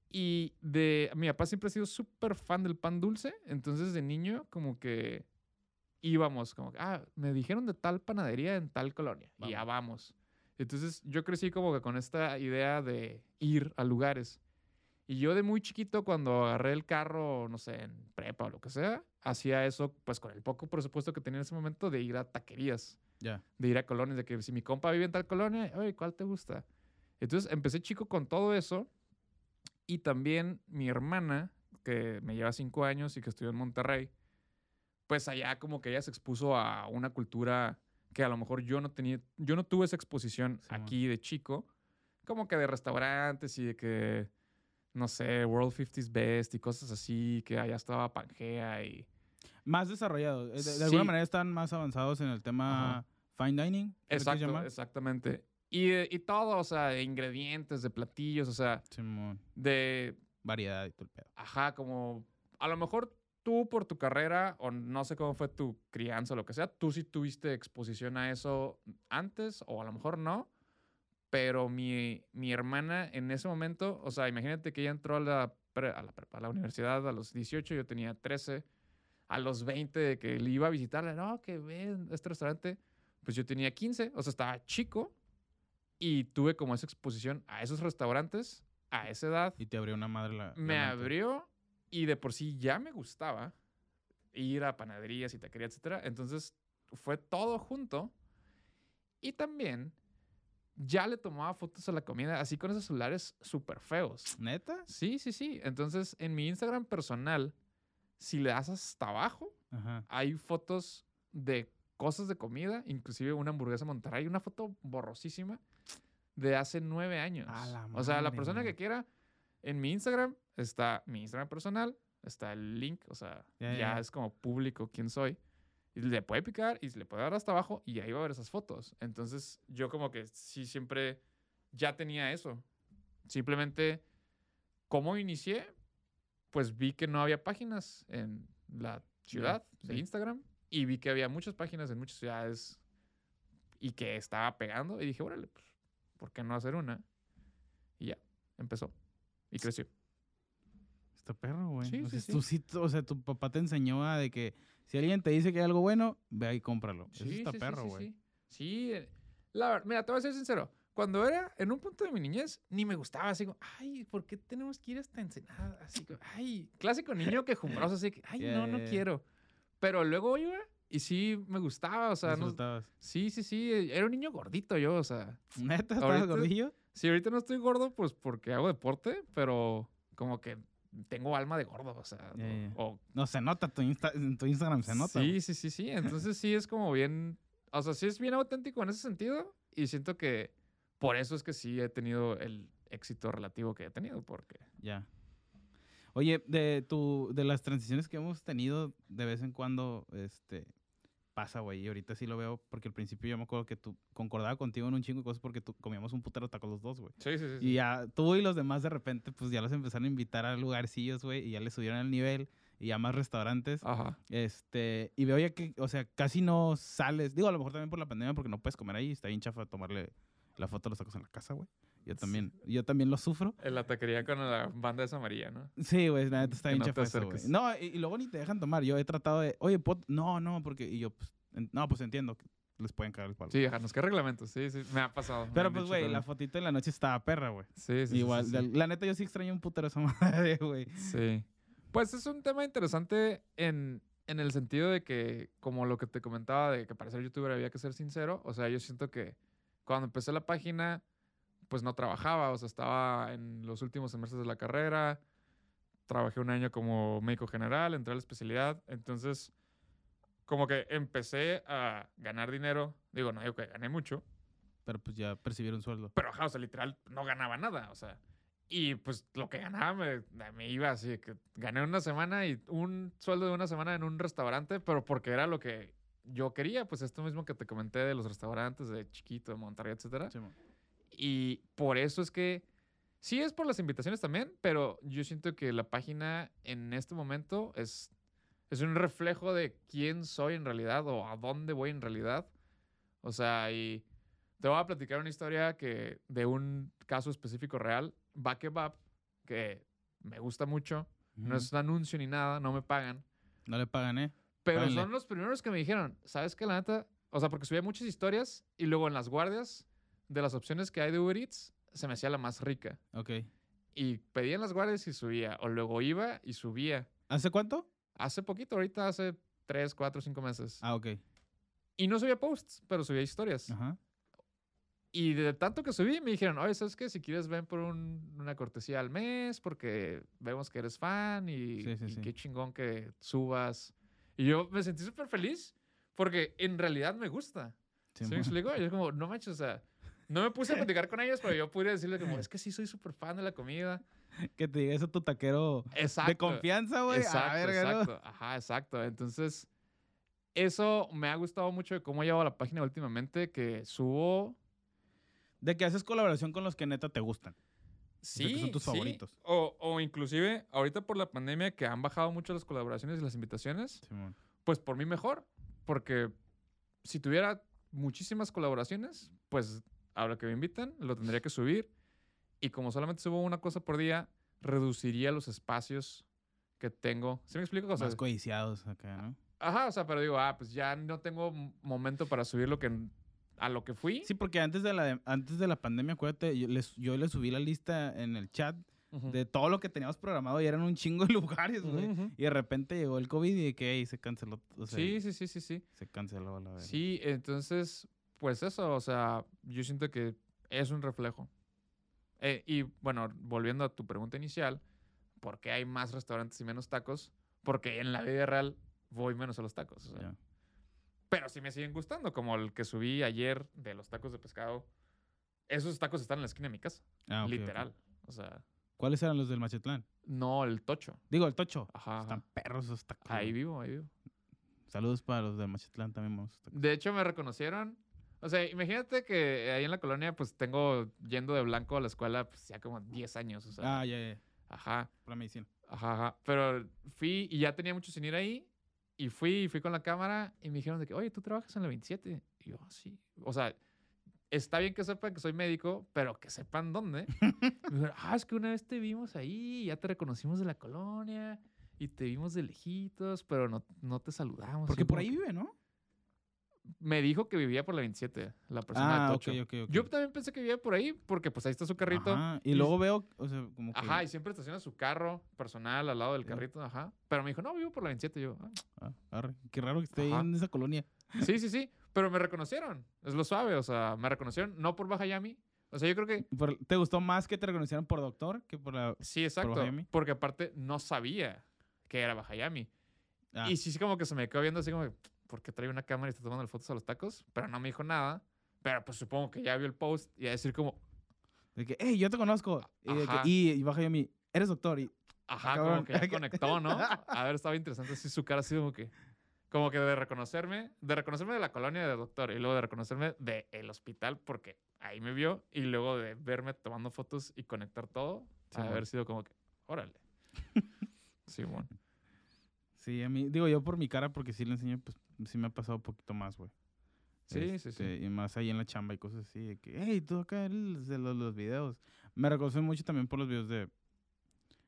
Y de mi papá siempre ha sido súper fan del pan dulce, entonces de niño como que íbamos, como ah, me dijeron de tal panadería en tal colonia y ya vamos. Entonces yo crecí como que con esta idea de ir a lugares. Y yo de muy chiquito, cuando agarré el carro, no sé, en prepa o lo que sea, hacía eso, pues con el poco presupuesto que tenía en ese momento, de ir a taquerías Ya. de ir a colonias, de que si mi compa vive en tal colonia, oye, ¿cuál te gusta? Entonces empecé chico con todo eso y también mi hermana, que me lleva cinco años y que estudió en Monterrey, pues allá como que ella se expuso a una cultura que a lo mejor yo no tenía, yo no tuve esa exposición Simón. aquí de chico, como que de restaurantes y de que, no sé, World 50s Best y cosas así, que allá estaba Pangea y... Más desarrollado. eh, De, de alguna Sí. manera están más avanzados en el tema fine dining. ¿le quieres Exacto, exactamente. Y, eh, y todo, o sea, de ingredientes, de platillos, o sea, Simón. de, Variedad y todo el pedo. ajá, como, a lo mejor tú por tu carrera, o no sé cómo fue tu crianza o lo que sea, tú sí tuviste exposición a eso antes, o a lo mejor no, pero mi, mi hermana en ese momento, o sea, imagínate que ella entró a la, pre- a la, a la universidad a los 18, yo tenía 13, a los 20 de que le iba a visitarle, no, que ven este restaurante, pues yo tenía 15, o sea, estaba chico y tuve como esa exposición a esos restaurantes a esa edad. Y te abrió una madre la. Me abrió y de por sí ya me gustaba ir a panaderías y taquerías, etcétera. Entonces fue todo junto y también ya le tomaba fotos a la comida así con esos celulares súper feos. ¿Neta? Sí, sí, sí. Entonces en mi Instagram personal, si le das hasta abajo, Ajá. hay fotos de cosas de comida, inclusive una hamburguesa Monterrey, una foto borrosísima de hace nueve años. A la o sea, la persona que quiera, en mi Instagram está mi Instagram personal, está el link, o sea, Ya, es como público quién soy. Y le puede picar y le puede dar hasta abajo y ahí va a ver esas fotos. Entonces, yo como que sí siempre ya tenía eso. Simplemente, ¿cómo inicié? Pues vi que no había páginas en la ciudad de sí. Instagram y vi que había muchas páginas en muchas ciudades y que estaba pegando y dije, órale, pues, ¿por qué no hacer una? Y ya, empezó y creció. Está perro, güey. Sí, o, sea, sí, tú sí, o sea, tu papá te enseñó a de que si alguien te dice que hay algo bueno, ve ahí y cómpralo. Eso está perro, güey. Sí, Sí, eh, la ver- mira, te voy a ser sincero. Cuando era en un punto de mi niñez, ni me gustaba así como, ay, ¿por qué tenemos que ir hasta Ensenada? Así como, ay, clásico niño quejumbroso, así que, ay, no, no quiero. Pero luego iba y sí me gustaba, o sea, no- sí, sí, sí, era un niño gordito yo, o sea. ¿Neta? ¿Estabas gordillo? Sí, ahorita no estoy gordo, pues porque hago deporte, pero como que tengo alma de gordo, o sea, o No, se nota, tu Insta- tu Instagram se nota. Sí, sí, sí, sí. <laughs> Entonces sí es como bien, o sea, sí es bien auténtico en ese sentido y siento que por eso es que sí he tenido el éxito relativo que he tenido, porque... Ya. Oye, de tu, de las transiciones que hemos tenido de vez en cuando, este, pasa, güey. Y ahorita sí lo veo, porque al principio yo me acuerdo que tú concordaba contigo en un chingo de cosas porque tú comíamos un putero tacos los dos, güey. Sí, sí, sí. Y ya tú y los demás de repente, pues ya los empezaron a invitar a lugarcillos, güey, y ya le subieron el nivel y ya más restaurantes. Ajá. Este, y veo ya que, o sea, casi no sales. Digo, a lo mejor también por la pandemia porque no puedes comer ahí. Está bien chafa tomarle la foto de los tacos en la casa, güey. Yo Sí. también, yo también lo sufro. En la taquería con la banda esa amarilla, ¿no? Sí, güey, la neta está bien no chafa eso, güey. acerques. No, y, y luego ni te dejan tomar. Yo he tratado de, oye, pot- no, no, porque, y yo, pues, en- no, pues entiendo que les pueden cagar el palo. Sí, ajá, nos queda reglamento, sí, sí, me ha pasado. Pero pues, güey, la fotito de la noche estaba perra, güey. Sí, sí, sí, sí, Igual, sí. la, la neta yo sí extraño un putero esa <laughs> madre, güey. Sí. Pues es un tema interesante en, en el sentido de que, como lo que te comentaba, de que para ser youtuber había que ser sincero. O sea, yo siento que cuando empecé la página, pues no trabajaba. O sea, estaba en los últimos semestres de la carrera. Trabajé un año como médico general, entré a la especialidad. Entonces, como que empecé a ganar dinero. Digo, no digo que gané mucho, Pero pues ya percibieron sueldo. pero, ajá, o sea, literal, no ganaba nada, o sea. Y pues lo que ganaba me, me iba así, que gané una semana y un sueldo de una semana en un restaurante, pero porque era lo que yo quería, pues esto mismo que te comenté de los restaurantes de Chiquito, de Monterrey, etcétera. Sí. Y por eso es que, sí es por las invitaciones también, pero yo siento que la página en este momento es, es un reflejo de quién soy en realidad o a dónde voy en realidad. O sea, y te voy a platicar una historia que de un caso específico real, Bakebab, que me gusta mucho. No es un anuncio ni nada, no me pagan. No le pagan, ¿eh? Pero son los primeros que me dijeron, ¿sabes qué? La neta, o sea, porque subía muchas historias y luego en las guardias de las opciones que hay de Uber Eats, se me hacía la más rica. Ok. Y pedía en las guardias y subía. O luego iba y subía. ¿Hace cuánto? Hace poquito, ahorita hace 3, 4, 5 meses. Ah, ok. Y no subía posts, pero subía historias. Ajá. Y de tanto que subí, me dijeron, oye, ¿sabes qué? Si quieres, ven por un- una cortesía al mes, porque vemos que eres fan y, Sí, sí, y sí. qué chingón que subas. Y yo me sentí súper feliz, porque en realidad me gusta. Sí, ¿Sí mo. me explico? Yo <laughs> como, no manches, o sea, no me puse a platicar con ellos, pero yo pude decirle como, <laughs> es que sí soy súper fan de la comida. Que te diga eso tu taquero Exacto. de confianza, güey. Exacto, exacto. Ajá, exacto. Entonces, eso me ha gustado mucho de cómo llevo la página últimamente, que subo... De que haces colaboración con los que neta te gustan. sea, que son tus favoritos. O, o inclusive, ahorita por la pandemia, que han bajado mucho las colaboraciones y las invitaciones, Simón. pues por mí mejor. Porque si tuviera muchísimas colaboraciones, pues a lo que me invitan, lo tendría que subir. Y como solamente subo una cosa por día, reduciría los espacios que tengo. ¿Sí me explico? O sea, Más codiciados acá, ¿no? Ajá, o sea, pero digo, ah, pues ya no tengo momento para subir lo que a lo que fui. Sí, porque antes de la, antes de la pandemia, acuérdate, yo les, yo le subí la lista en el chat Ujú. de todo lo que teníamos programado y eran un chingo de <laughs> lugares, güey. Ujú, ujú. Y de repente llegó el COVID y que se canceló. O sea, Sí, sí, sí, sí, sí. Se canceló la verdad. Sí, entonces, pues eso, o sea, yo siento que es un reflejo. Eh, y bueno, volviendo a tu pregunta inicial, ¿por qué hay más restaurantes y menos tacos? Porque en la vida real voy menos a los tacos. o sea. Ya. Pero sí me siguen gustando, como el que subí ayer de los tacos de pescado. Esos tacos están en la esquina de mi casa. Ah, ok, ok. literal. O sea, ¿Cuáles eran los del Machetlán? no el tocho. Digo, el Tocho. Ajá. Están ajá. perros esos tacos. Ahí vivo, ahí vivo. Saludos para los del Machetlán también. tacos. De hecho, me reconocieron. O sea, imagínate que ahí en la colonia, pues tengo yendo de blanco a la escuela, pues ya como 10 años. O sea, Ah, ya, ya. ajá, Por la medicina. ajá, ajá. Pero fui y ya tenía mucho sin ir ahí. Y fui, y fui con la cámara y me dijeron de que, oye, tú trabajas en la 27. Y yo, "Ah, sí. O sea, está bien que sepan que soy médico, pero que sepan dónde. <laughs> Me dijeron, ah, es que una vez te vimos ahí, ya te reconocimos de la colonia y te vimos de lejitos, pero no, no te saludamos. Porque por ahí que- vive, ¿no? Me dijo que vivía por la 27, la persona Ah, de Tocho. Yo también pensé que vivía por ahí, porque pues ahí está su carrito. Ajá, Y y- luego veo, o sea, como que... Ajá, y siempre estaciona su carro personal al lado del carrito, ajá. Pero me dijo, no, vivo por la 27. Y yo, "Ah, Ah, arre, Qué raro que esté ahí en esa colonia. sí, sí, sí. Pero me reconocieron. Es lo suave, o sea, me reconocieron, no por Bajayami. O sea, yo creo que ¿Te gustó más que te reconocieran por doctor que por la... sí, exacto. Porque aparte no sabía que era Bajayami. Ah, Y sí, sí, como que se me quedó viendo así como, ¿por qué trae una cámara y está tomando fotos a los tacos? Pero no me dijo nada. Pero pues supongo que ya vio el post y a decir como, de que, hey, yo te conozco. Y, de que- Ajá. y, y baja yo a mí, eres doctor. Y, Ajá, cabrón. como que ya <laughs> conectó, ¿no? A ver, estaba interesante así su cara, así como que. Como que de reconocerme, de reconocerme de la colonia de doctor y luego de reconocerme del hospital porque ahí me vio y luego de verme tomando fotos y conectar todo, Sí, haber sido como que, órale. <laughs> Sí, bueno. sí, a mí, digo yo por mi cara, porque sí le enseño, pues sí me ha pasado un poquito más, güey. Sí, sí, sí. Este, Y más ahí en la chamba y cosas así, de que, hey, tú acá eres de los, los videos. Me reconocen mucho también por los videos de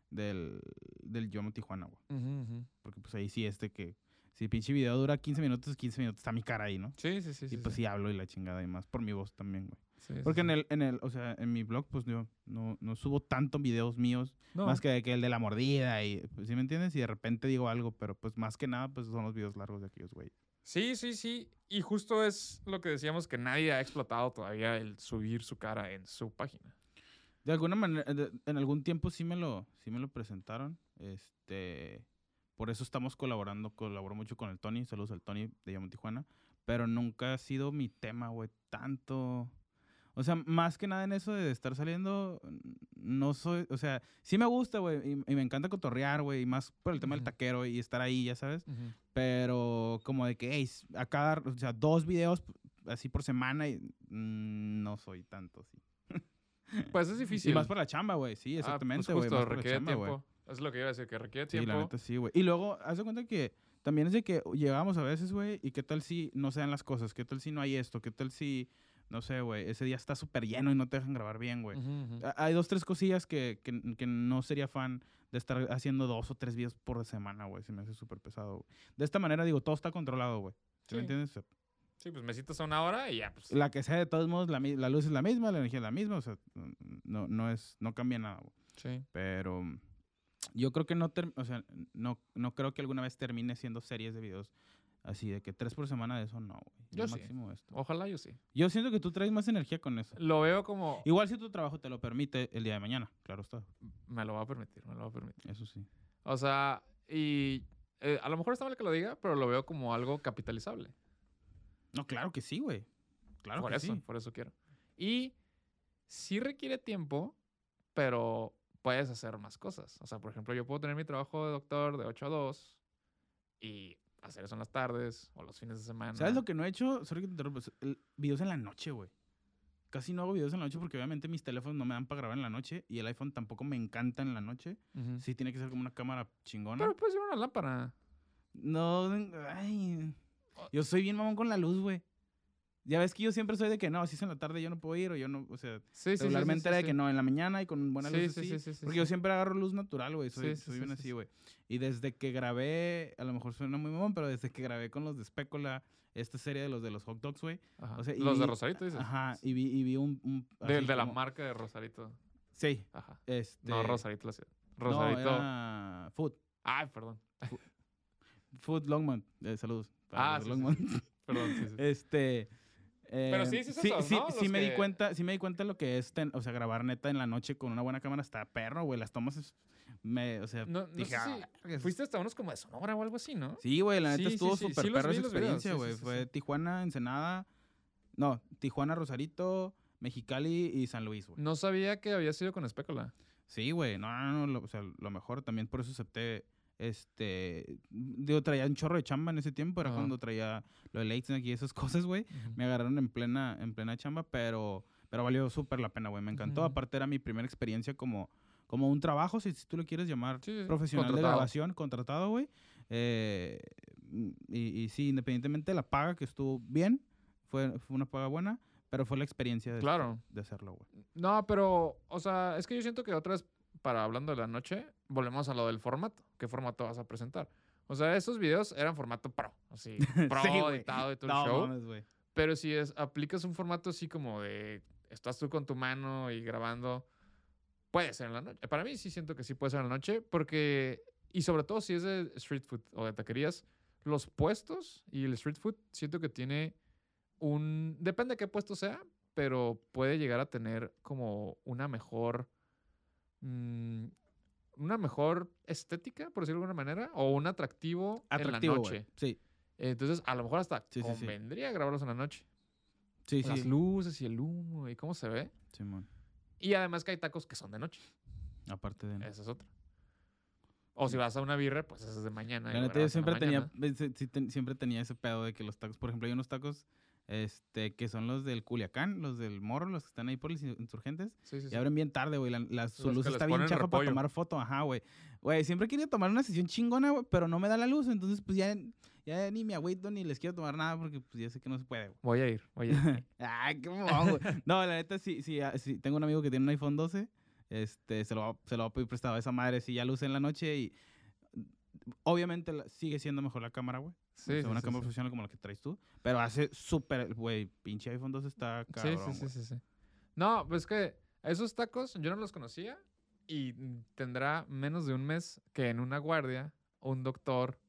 del, del Yo Amo Tijuana, güey. Porque pues ahí sí este que, si el pinche video dura 15 minutos, 15 minutos está mi cara ahí, ¿no? Sí, sí, sí. y sí, pues sí. sí hablo y la chingada y más por mi voz también, güey. Sí, sí, Porque en el, en el, o sea, en mi blog, pues yo no, no subo tanto videos míos, No, más que, que el de la mordida y, pues, ¿sí me entiendes? Y de repente digo algo, pero pues más que nada, pues son los videos largos de aquellos, güey. Sí, sí, sí. Y justo es lo que decíamos que nadie ha explotado todavía el subir su cara en su página. De alguna manera, de- en algún tiempo sí me lo, sí me lo presentaron, este, por eso estamos colaborando, colaboro mucho con el Tony, saludos al Tony de Llamo Tijuana, pero nunca ha sido mi tema, güey, tanto... O sea, más que nada en eso de estar saliendo, no soy, o sea, sí me gusta, güey, y, y me encanta cotorrear, güey, y más por el tema del Ujú. taquero y estar ahí, ya sabes, pero como de que, hey, a cada, o sea, dos videos así por semana, y mm, no soy tanto, sí. <laughs> Pues es difícil. Y más por la chamba, güey, sí, Ah, pues exactamente, güey, por la requiere chamba, tiempo. Es lo que iba a decir, que requiere Sí, tiempo. la neta sí, güey. Y luego, haz de cuenta que también es de que llegamos a veces, güey, y qué tal si no se dan las cosas, qué tal si no hay esto, qué tal si, no sé, güey, ese día está súper lleno y no te dejan grabar bien, güey. Ujú, ujú. Ha- Hay dos, tres cosillas que, que, que no sería fan de estar haciendo dos o tres videos por semana, güey. Se me hace súper pesado, güey. De esta manera, digo, todo está controlado, güey. ¿Sí, me entiendes? Sí, pues me citas a una hora y ya, pues. La que sea, de todos modos, la, la luz es la misma, la energía es la misma, o sea, no, no, es, no cambia nada, güey. Sí. Pero yo creo que no, o sea, no, no creo que alguna vez termine siendo series de videos así, de que tres por semana de eso, no, güey. Yo sí. máximo esto. Ojalá yo sí. Yo siento que tú traes más energía con eso. Lo veo como. Igual si tu trabajo te lo permite el día de mañana, claro está. Me lo va a permitir, me lo va a permitir. Eso sí. O sea, y. eh, a lo mejor está mal que lo diga, pero lo veo como algo capitalizable. No, claro que sí, güey. Claro por que eso, sí. por eso quiero. Y sí requiere tiempo, pero puedes hacer más cosas. O sea, por ejemplo, yo puedo tener mi trabajo de doctor de 8 a 2 y hacer eso en las tardes o los fines de semana. ¿Sabes lo que no he hecho? Sorry que te interrumpa. es el- Videos en la noche, güey. Casi no hago videos en la noche porque obviamente mis teléfonos no me dan para grabar en la noche y el iPhone tampoco me encanta en la noche. Sí tiene que ser como una cámara chingona. Pero puedes llevar una lámpara. No, ay. Yo soy bien mamón con la luz, güey. Ya ves que yo siempre soy de que no, si es en la tarde yo no puedo ir o yo no, o sea, Sí, sí, sí, sí, regularmente era de que no, en la mañana y con buena luz sí, así. sí, sí, sí, porque yo siempre agarro luz natural, güey. Soy, soy bien sí, así, sí. güey. Y desde que grabé, a lo mejor suena muy mamón, pero desde que grabé con los de Spécula, esta serie de los de los hot dogs, güey. O sea, los de Rosarito, dices. Ajá, y vi, y vi un... un De, la marca de Rosarito. Sí, Ajá. este... No, Rosarito la ciudad. no, Rosarito. era Food. Ay, perdón. Food Longmont. Eh, saludos. para Ah, Longmont. Perdón, sí, sí. <laughs> Este. Pero eh, sí, sí sí, sí, ¿no? sí Los me di que- cuenta, sí me di cuenta lo que es, ten- o sea, grabar neta en la noche con una buena cámara está perro, güey. Las tomas, es- me, o sea, No, no dije, sé si "Ah, vergas". fuiste hasta unos como de Sonora o algo así, ¿no? Sí, güey, la neta Sí, sí, estuvo sí, súper sí perro esa experiencia, sí, güey. sí, sí, Fue sí. Tijuana, Ensenada, no, Tijuana, Rosarito, Mexicali y San Luis, güey. No sabía que había sido con espécula. Sí, güey. No, no, no. lo- o sea, lo mejor también por eso acepté. Este. Digo, traía un chorro de chamba en ese tiempo. Era cuando traía lo de late snack y esas <laughs> cosas, güey. Me agarraron en plena, en plena chamba, pero, pero valió súper la pena, güey. Me encantó. Aparte, era mi primera experiencia como, como un trabajo, si, si tú lo quieres llamar Sí, profesional de grabación, contratado, güey. Eh, y, y sí, independientemente de la paga, que estuvo bien, fue, fue una paga buena, pero fue la experiencia de, Claro. de hacerlo, güey. No, pero, o sea, es que yo siento que otra vez, para hablando de la noche, volvemos a lo del formato. ¿Qué formato vas a presentar? O sea, esos videos eran formato pro, así, <laughs> pro, Sí, editado y todo el No, show. mames. Pero si es, aplicas un formato así como de, estás tú con tu mano y grabando, puede ser en la noche. Para mí sí siento que sí puede ser en la noche, porque, y sobre todo si es de street food o de taquerías, los puestos y el street food siento que tiene un, depende de qué puesto sea, pero puede llegar a tener como una mejor, mm, una mejor estética, por decirlo de alguna manera, o un atractivo, Atractivo, en la noche. Sí, Entonces, a lo mejor hasta Sí, sí, sí. convendría grabarlos en la noche. sí, Las luces y el humo y cómo se ve. Simón. Y además que hay tacos que son de noche. Aparte de... Esa es otra. O si vas a una birra, pues esa es de mañana. La neta, yo siempre tenía, siempre tenía ese pedo de que los tacos, por ejemplo, hay unos tacos este, que son los del Culiacán, los del Morro, los que están ahí por los in- insurgentes. Sí, sí, Y sí. abren bien tarde, güey. La, la- su luz está bien chafa para tomar foto. Ajá, güey. Güey, siempre querido tomar una sesión chingona, güey, pero no me da la luz. Entonces, pues ya, ya ni me agüito ni les quiero tomar nada porque pues ya sé que no se puede, güey. Voy a ir, voy a ir. <laughs> Ay, qué güey. <laughs> No, la neta, sí, sí, ah, sí, tengo un amigo que tiene un iPhone 12. Este, se lo, va- se lo va a pedir prestado a esa madre si ya luce en la noche y... Obviamente sigue siendo mejor la cámara, güey. Sí, o sea, sí, una sí, cámara sí. profesional como la que traes tú. Pero hace súper, güey, pinche iPhone 12 está Sí, cabrón, sí, sí, güey. sí, sí. No, pues que esos tacos yo no los conocía y tendrá menos de un mes que en una guardia un doctor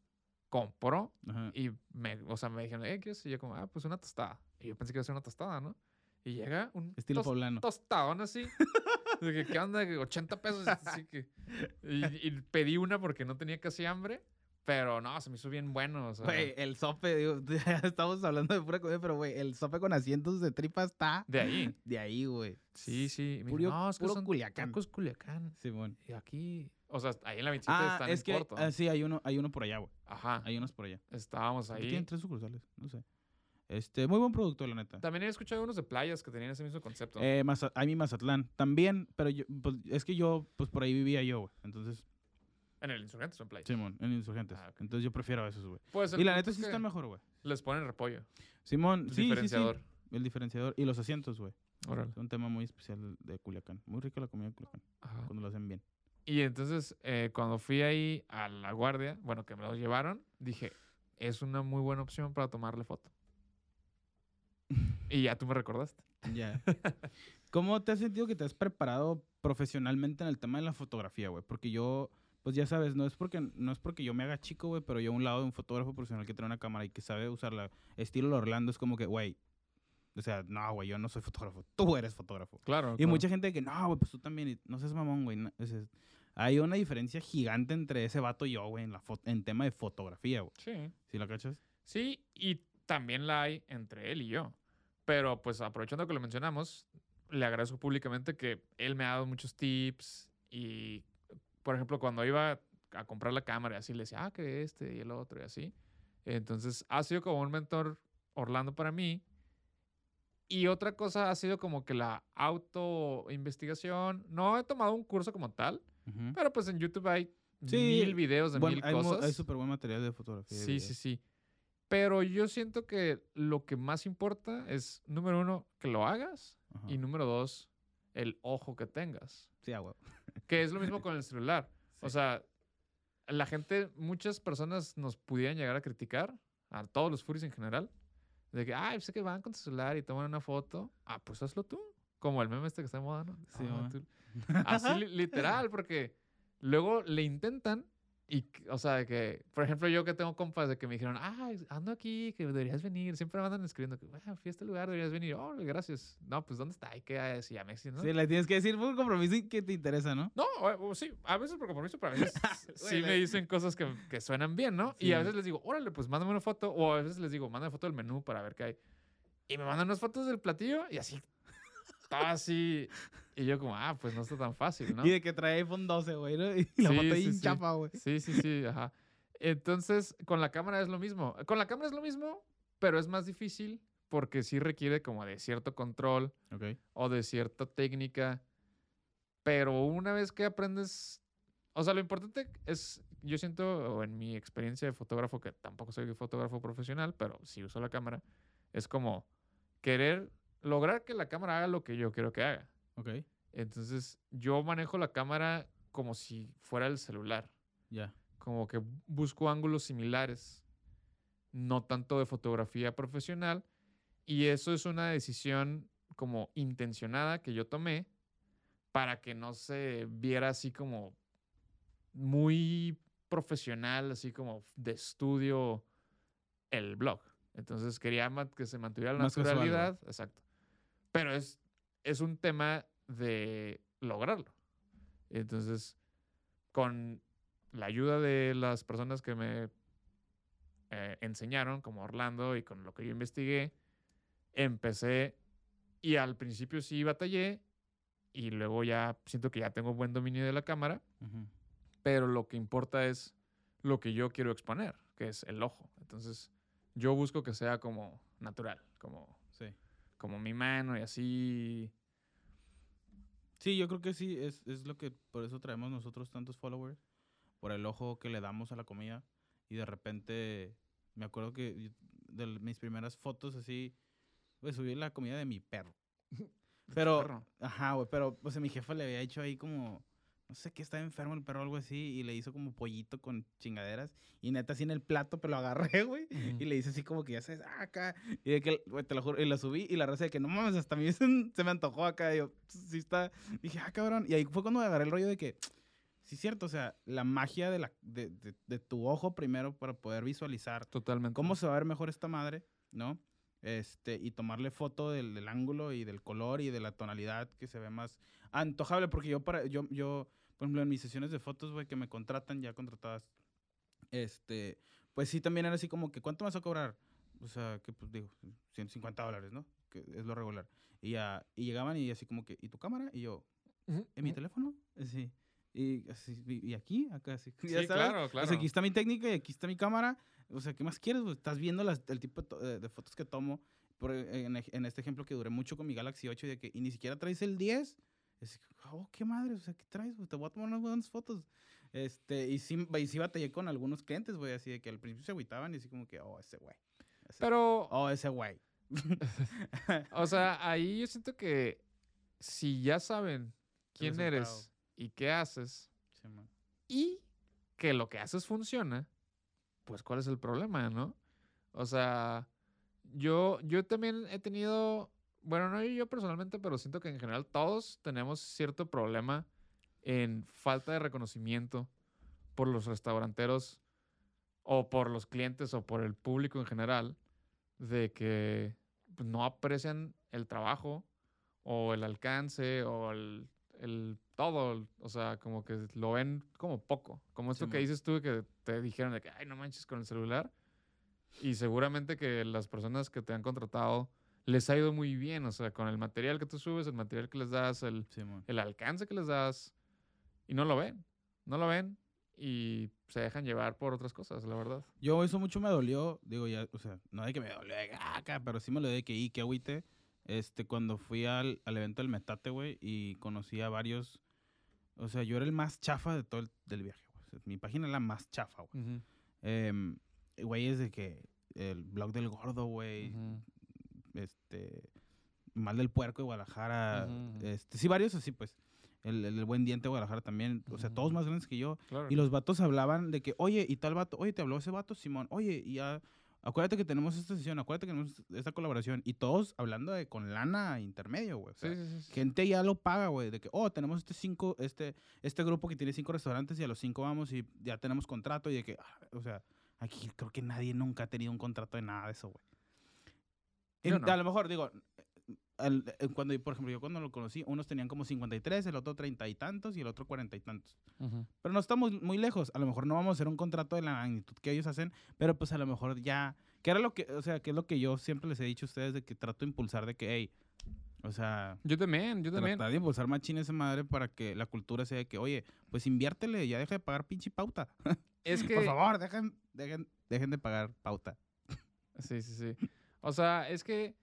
compró Ajá. y me, o sea, me dijeron, eh, ¿qué es? Y yo como, ah, pues una tostada. Y yo pensé que iba a ser una tostada, ¿no? Y llega un Estilo tos- poblano. tostadón así. <laughs> De que, ¿qué onda? Que 80 pesos. Así que, y, y pedí una porque no tenía casi hambre. Pero no, se me hizo bien bueno. O sea, Güey, el sope, digo, <laughs> estamos hablando de pura comida, pero güey, el sope con asientos de tripa está de ahí. <laughs> de ahí, güey. Sí, sí. Dijo, no, es que puro son Culiacán. tacos Culiacán. Simón. Y aquí, o sea, ahí en la 27 Ah, están es en que, corto. ah, sí, hay uno, hay uno por allá, güey. Ajá. Hay unos por allá. Estábamos ahí. Tienen tres sucursales, no sé. Este, muy buen producto, la neta. También he escuchado unos de playas que tenían ese mismo concepto. Eh, Maza- hay mi Mazatlán también, pero yo, pues, es que yo, pues por ahí vivía yo, güey. Entonces, en el Insurgentes o en playas. Simón, en Insurgentes. Ah. Entonces yo prefiero esos, güey. Pues Y la neta sí están mejor, güey. Les ponen repollo. Simón, El sí, sí, sí. diferenciador. El diferenciador. Y los asientos, güey. Órale. Es un tema muy especial de Culiacán. Muy rica la comida de Culiacán, Ajá. cuando lo hacen bien. Y entonces, eh, cuando fui ahí a la guardia, bueno, que me los llevaron, dije, es una muy buena opción para tomarle foto. <laughs> y ya tú me recordaste. Ya. <laughs> ¿Cómo te has sentido que te has preparado profesionalmente en el tema de la fotografía, güey? Porque yo, pues ya sabes, no es porque no es porque yo me haga chico, güey, pero yo a un lado de un fotógrafo profesional que tiene una cámara y que sabe usarla, estilo Orlando, es como que, güey, o sea, no, güey, yo no soy fotógrafo, tú eres fotógrafo. Claro. Y mucha gente que, no, güey, pues tú también, y no seas mamón, güey. no, es- es- hay una diferencia gigante entre ese vato y yo, güey, en, la en tema de fotografía, güey. Sí. ¿Sí la cachas? Sí, y también la hay entre él y yo. Pero pues aprovechando que lo mencionamos, le agradezco públicamente que él me ha dado muchos tips y, por ejemplo, cuando iba a comprar la cámara y así, le decía, ah, que este y el otro y así. Entonces, ha sido como un mentor Orlando para mí. Y otra cosa ha sido como que la autoinvestigación. No he tomado un curso como tal, Ujú. pero pues en YouTube hay Sí, mil videos de Bueno, mil hay, cosas. hay súper buen material de fotografía. de Sí, video. sí, sí. Pero yo siento que lo que más importa es, número uno, que lo hagas. Ajá. Y número dos, el ojo que tengas. Sí, güey. <laughs> Que es lo mismo con el celular. O Sí. sea, la gente, muchas personas nos pudieran llegar a criticar, a todos los furis en general, de que, ay, sé que van con tu celular y toman una foto. Ah, pues hazlo tú. Como el meme este que está de moda, ¿no? Sí, Ah, <laughs> Así li- literal, porque luego le intentan y, o sea, de que, por ejemplo, yo que tengo compas de que me dijeron, ah, ando aquí, que deberías venir. Siempre me andan escribiendo que, bueno, fui a este lugar, deberías venir. Oh, gracias. No, pues, ¿dónde está? ¿Y qué hay? Sí, ya me ¿no? Sí, le tienes que decir por compromiso y que te interesa, ¿no? No, o- o sí, a veces por compromiso, pero a veces <laughs> sí me dicen cosas que, que suenan bien, ¿no? Y Sí. a veces les digo, órale, pues mándame una foto. O a veces les digo, mándame foto del menú para ver qué hay. Y me mandan unas fotos del platillo y así. Estaba así. Y yo como, ah, pues no está tan fácil, ¿no? Y de que trae iPhone 12, güey, ¿no? Y la Sí, foto ahí sí, sí. chapa, güey. Sí, sí, sí, ajá. Entonces, con la cámara es lo mismo. Con la cámara es lo mismo, pero es más difícil porque sí requiere como de cierto control Ok. o de cierta técnica. Pero una vez que aprendes, o sea, lo importante es, yo siento, o en mi experiencia de fotógrafo, que tampoco soy fotógrafo profesional, pero sí uso la cámara, es como querer lograr que la cámara haga lo que yo quiero que haga. Ok. Entonces, yo manejo la cámara como si fuera el celular Ya. como que busco ángulos similares, no tanto de fotografía profesional, y eso es una decisión como intencionada que yo tomé para que no se viera así como muy profesional, así como de estudio el blog. Entonces quería que se mantuviera la Más casual, güey. naturalidad, exacto. Pero es, es un tema de lograrlo. Entonces, con la ayuda de las personas que me eh, enseñaron, como Orlando, y con lo que yo investigué, empecé y al principio sí batallé y luego ya siento que ya tengo buen dominio de la cámara, Ujú. pero lo que importa es lo que yo quiero exponer, que es el ojo. Entonces, yo busco que sea como natural, como. Como mi mano y así. Sí, yo creo que sí, es, es lo que por eso traemos nosotros tantos followers, por el ojo que le damos a la comida y de repente me acuerdo que de mis primeras fotos así, pues subí la comida de mi perro. <laughs> Pero, perro. ajá, güey, pero pues a mi jefa le había hecho ahí como, no sé qué, estaba enfermo el perro o algo así y le hizo como pollito con chingaderas y neta así en el plato, pero lo agarré, <laughs> güey. Y le hice así como que ya sabes, ah, acá. Y de que, güey, te lo juro, y la subí y la raza de que no mames, hasta a mí se, <laughs> se me antojó acá. Y yo, sí está. Dije, ah, cabrón. Y ahí fue cuando agarré el rollo de que, sí, es cierto, o sea, la magia de, la, de, de- de tu ojo primero para poder visualizar Totalmente. cómo se va a ver mejor esta madre, ¿no? Este, y tomarle foto del, del ángulo y del color y de la tonalidad que se ve más antojable. Porque yo, para, yo, yo por ejemplo, en mis sesiones de fotos, güey, que me contratan ya contratadas, este, pues sí, también era así como que, ¿cuánto me vas a cobrar? O sea, que pues digo, 150 dólares, ¿no? Que es lo regular. Y, ya, y llegaban y así como que, ¿y tu cámara? Y yo, ¿en mi teléfono? Sí. Y, y aquí, acá. <laughs> Sí, ya sabes. claro, O claro. sea, aquí está mi técnica y aquí está mi cámara. O sea, ¿qué más quieres? güey? Estás viendo las- el tipo de, de fotos que tomo. Por, e- en, este ejemplo que duré mucho con mi Galaxy 8 y, de que, y ni siquiera traes el 10. Es, oh, qué madre, o sea, ¿qué traes? Te voy a tomar unas buenas fotos. Este, y sí, y sí batallé con algunos clientes, güey, así de que al principio se agüitaban y así como que, oh, ese güey. Pero, Oh, ese güey. <laughs> o sea, ahí yo siento que si ya saben quién eres y qué haces Sí, y que lo que haces funciona, pues ¿cuál es el problema, no? O sea, yo, yo también he tenido, bueno, no yo personalmente, pero siento que en general todos tenemos cierto problema en falta de reconocimiento por los restauranteros o por los clientes o por el público en general de que pues, no aprecian el trabajo o el alcance o el, el todo, o sea, como que lo ven como poco, como esto que Simón. dices tú que te dijeron de que, ay, no manches con el celular y seguramente que las personas que te han contratado les ha ido muy bien, o sea, con el material que tú subes, el material que les das, el, Sí, man. el alcance que les das y no lo ven, no lo ven y se dejan llevar por otras cosas, la verdad. Yo eso mucho me dolió, digo ya, o sea, no de que me dolió de ah, pero sí me lo de que, y que agüite, este, cuando fui al, al evento del Metate, güey, y conocí a varios, o sea, yo era el más chafa de todo el del viaje, güey. O sea, mi página era la más chafa, güey. Em, güey, es de que el blog del gordo, güey, este, mal del puerco de Guadalajara, este, sí, varios así, pues, el, el buen diente de Guadalajara también, o sea, todos más grandes que yo, Claro. y los vatos hablaban de que, oye, y tal vato, oye, te habló ese vato, Simón, oye, y ya, acuérdate que tenemos esta sesión, acuérdate que tenemos esta colaboración, y todos hablando de con lana intermedio, güey. o sea, Sí, sí, sí. Gente ya lo paga, güey, de que, oh, tenemos este cinco, este, este grupo que tiene cinco restaurantes y a los cinco vamos y ya tenemos contrato y de que, ah, o sea, aquí creo que nadie nunca ha tenido un contrato de nada de eso, güey. No. A lo mejor, digo, al- eh, cuando, por ejemplo, yo cuando lo conocí, unos tenían como 53, el otro 30 y tantos y el otro 40 y tantos. Ujú. Pero no estamos muy lejos. A lo mejor no vamos a hacer un contrato de la magnitud que ellos hacen, pero pues a lo mejor ya. Que era lo que, o sea, que es lo que yo siempre les he dicho a ustedes de que trato de impulsar de que, hey, O sea, Yo también, yo también. tratar de impulsar machín esa madre para que la cultura sea de que, oye, pues inviértele, ya deja de pagar pinche pauta. <laughs> Es que... Por favor, dejen, dejen, dejen de pagar pauta. Sí, sí, sí. O sea, es que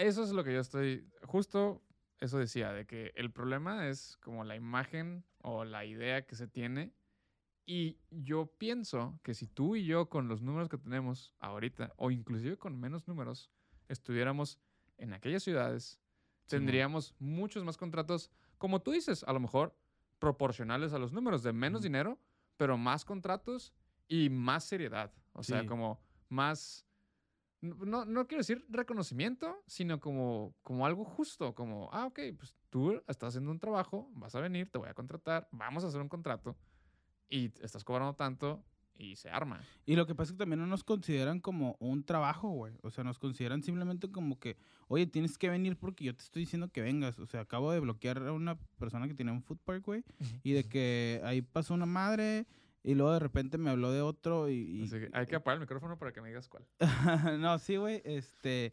eso es lo que yo estoy, justo eso decía, de que el problema es como la imagen o la idea que se tiene. Y yo pienso que si tú y yo con los números que tenemos ahorita, o inclusive con menos números, estuviéramos en aquellas ciudades, tendríamos muchos más contratos, como tú dices, a lo mejor proporcionales a los números, de menos dinero, pero más contratos y más seriedad. O sea, como más no, no quiero decir reconocimiento, sino como, como algo justo, como, ah, ok, pues tú estás haciendo un trabajo, vas a venir, te voy a contratar, vamos a hacer un contrato y estás cobrando tanto y se arma. Y lo que pasa es que también no nos consideran como un trabajo, güey. O sea, nos consideran simplemente como que, oye, tienes que venir porque yo te estoy diciendo que vengas. O sea, acabo de bloquear a una persona que tenía un food park, güey. Y de que ahí pasó una madre y luego de repente me habló de otro y... y- Así que hay que apagar el micrófono para que me digas cuál. <laughs> no, sí, güey, este...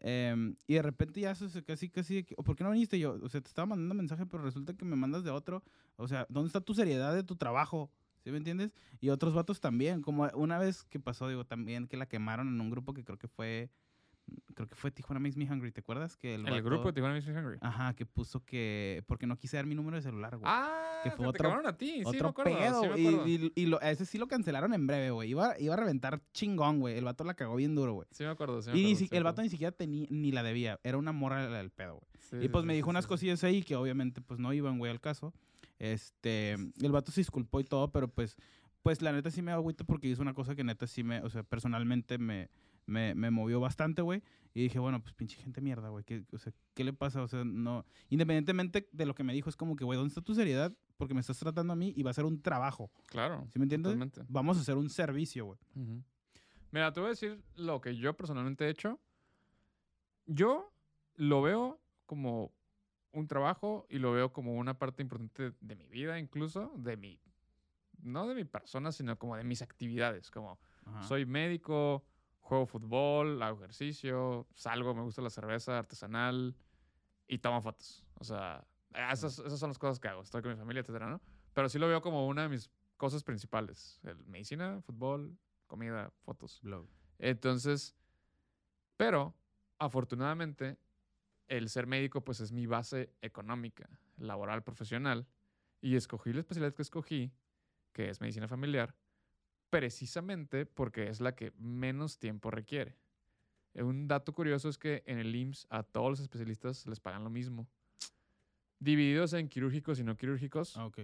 em, y de repente ya eso casi, casi, de que, "¿O ¿por qué no viniste? Yo, o sea, te estaba mandando mensaje, pero resulta que me mandas de otro. O sea, ¿dónde está tu seriedad de tu trabajo? ¿Sí me entiendes? Y otros vatos también, como una vez que pasó, digo, también que la quemaron en un grupo que creo que fue, creo que fue Tijuana Makes Me Hungry, ¿te acuerdas? Que el, El vato- grupo de Tijuana Music Hungry. Ajá, que puso que, porque no quise dar mi número de celular, güey. Ah, que fue te otro- quemaron a ti, sí, me Otro acuerdo, pedo, sí me y- acuerdo. y, y lo- ese sí lo cancelaron en breve, güey. Iba, iba a reventar chingón, güey. El vato la cagó bien duro, güey. Sí me acuerdo, sí me Y ni acuerdo, sí me el vato acuerdo. ni siquiera tenía, ni la debía. Era una morra del pedo, güey. Sí, y pues me dijo unas cosillas ahí que obviamente pues no iban, güey, al caso. Este, el vato se disculpó y todo, pero pues, pues la neta sí me agüito porque hizo una cosa que neta sí me, o sea, personalmente me, me, me movió bastante, güey. Y dije, bueno, pues pinche gente mierda, güey. ¿Qué, o sea, ¿qué le pasa? O sea, no. Independientemente de lo que me dijo, es como que, güey, ¿dónde está tu seriedad? Porque me estás tratando a mí y va a ser un trabajo. Claro. ¿Sí me entiendes? Totalmente. Vamos a hacer un servicio, güey. Mira, te voy a decir lo que yo personalmente he hecho. Yo lo veo como un trabajo y lo veo como una parte importante de mi vida, incluso de mi, no de mi persona, sino como de mis actividades. Como Ajá. soy médico, juego fútbol, hago ejercicio, salgo, me gusta la cerveza artesanal y tomo fotos. O sea, esas, esas son las cosas que hago. Estoy con mi familia, etcétera, ¿no? Pero sí lo veo como una de mis cosas principales. El medicina, fútbol, comida, fotos. Blog. Entonces, pero afortunadamente, el ser médico pues es mi base económica, laboral, profesional. Y escogí la especialidad que escogí, que es medicina familiar, precisamente porque es la que menos tiempo requiere. Eh, Un dato curioso es que en el IMSS a todos los especialistas les pagan lo mismo. Divididos en quirúrgicos y no quirúrgicos, Ah, ok.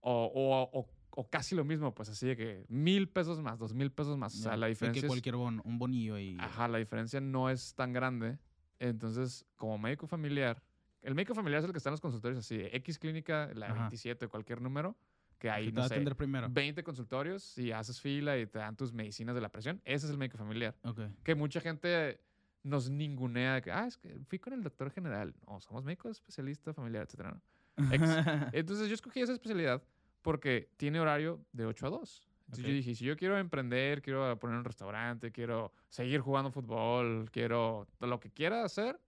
o, o- o- o casi lo mismo, pues así de que mil pesos más, dos mil pesos más. O sea, la diferencia que cualquier bon, un bonillo y... Ajá, la diferencia no es tan grande. Entonces, como médico familiar, el médico familiar es el que está en los consultorios así, X clínica, la Ajá. 27, cualquier número, que hay, no sé, atender primero. 20 consultorios y haces fila y te dan tus medicinas de la presión. Ese es el médico familiar. Ok. Que mucha gente nos ningunea de que, ah, es que fui con el doctor general. No, somos médicos especialistas familiar, etcétera, ¿no? <laughs> Entonces yo escogí esa especialidad porque tiene horario de 8 a 2. Entonces Ok. yo dije, si yo quiero emprender, quiero poner un restaurante, quiero seguir jugando fútbol, quiero lo que quiera hacer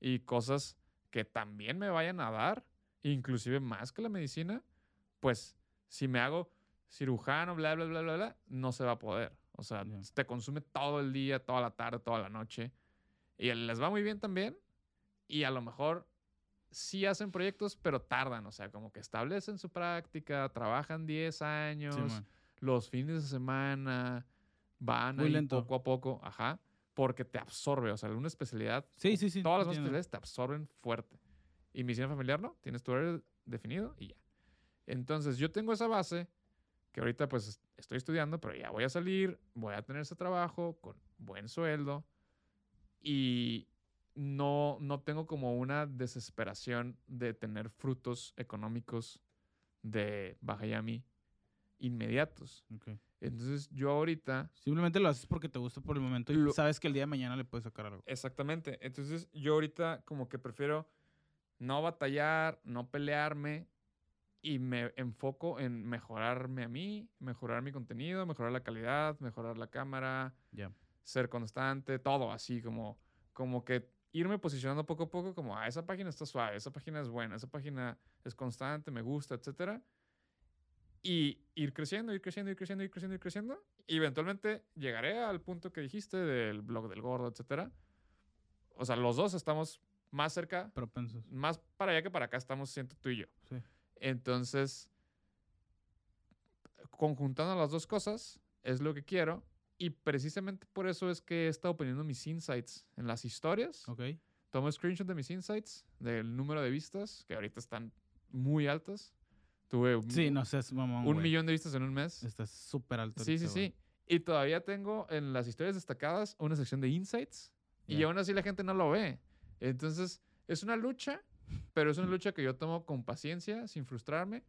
y cosas que también me vayan a dar, inclusive más que la medicina, pues si me hago cirujano, bla, bla, bla, bla, bla, no se va a poder. O sea, Ya. te consume todo el día, toda la tarde, toda la noche. Y les va muy bien también. Y a lo mejor sí hacen proyectos, pero tardan. O sea, como que establecen su práctica, trabajan 10 años, Sí, los fines de semana, van Muy lento. poco a poco, ajá, porque te absorbe. O sea, una especialidad, Sí, sí, sí. todas las especialidades te absorben fuerte. Y medicina familiar no, tienes tu horario definido y ya. Entonces, yo tengo esa base que ahorita pues es- estoy estudiando, pero ya voy a salir, voy a tener ese trabajo con buen sueldo y no, no tengo como una desesperación de tener frutos económicos de Bajayami inmediatos. Ok. Entonces, yo ahorita Simplemente lo haces porque te gusta por el momento y Lo- sabes que el día de mañana le puedes sacar algo. Exactamente. Entonces yo ahorita como que prefiero no batallar, no pelearme y me enfoco en mejorarme a mí, mejorar mi contenido, mejorar la calidad, mejorar la cámara, Ya. ser constante, todo así como, como que irme posicionando poco a poco como, ah, esa página está suave, esa página es buena, esa página es constante, me gusta, etcétera. Y ir creciendo, ir creciendo, ir creciendo, ir creciendo, ir creciendo. Y eventualmente llegaré al punto que dijiste del blog del gordo, etcétera. O sea, los dos estamos más cerca, Propensos. más para allá que para acá estamos, siento tú y yo. Sí. Entonces, conjuntando las dos cosas, es lo que quiero. Y precisamente por eso es que he estado poniendo mis insights en las historias. Ok. Tomo screenshot de mis insights, del número de vistas, que ahorita están muy altas. Tuve un, Sí, no seas mamón, un millón de vistas en un mes. Está súper alto. Sí, sí, sí. Y todavía tengo en las historias destacadas una sección de insights. Y aún así la gente no lo ve. Entonces, es una lucha, pero es una lucha que yo tomo con paciencia, sin frustrarme.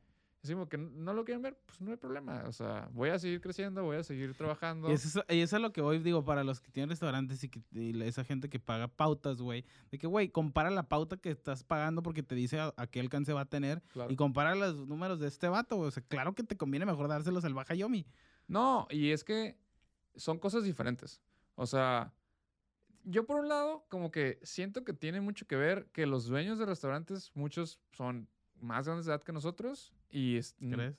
Es como que no lo quieren ver, pues no hay problema. O sea, voy a seguir creciendo, voy a seguir trabajando. Y eso, es- y eso es lo que voy, digo, para los que tienen restaurantes y, que, y esa gente que paga pautas, güey. De que, güey, compara la pauta que estás pagando porque te dice a, a qué alcance va a tener Claro. y compara los números de este vato, güey. O sea, claro que te conviene mejor dárselos al Baja Yomi. No, y es que son cosas diferentes. O sea, yo por un lado, como que siento que tiene mucho que ver que los dueños de restaurantes, muchos son más grandes de edad que nosotros. Y es, ¿Crees?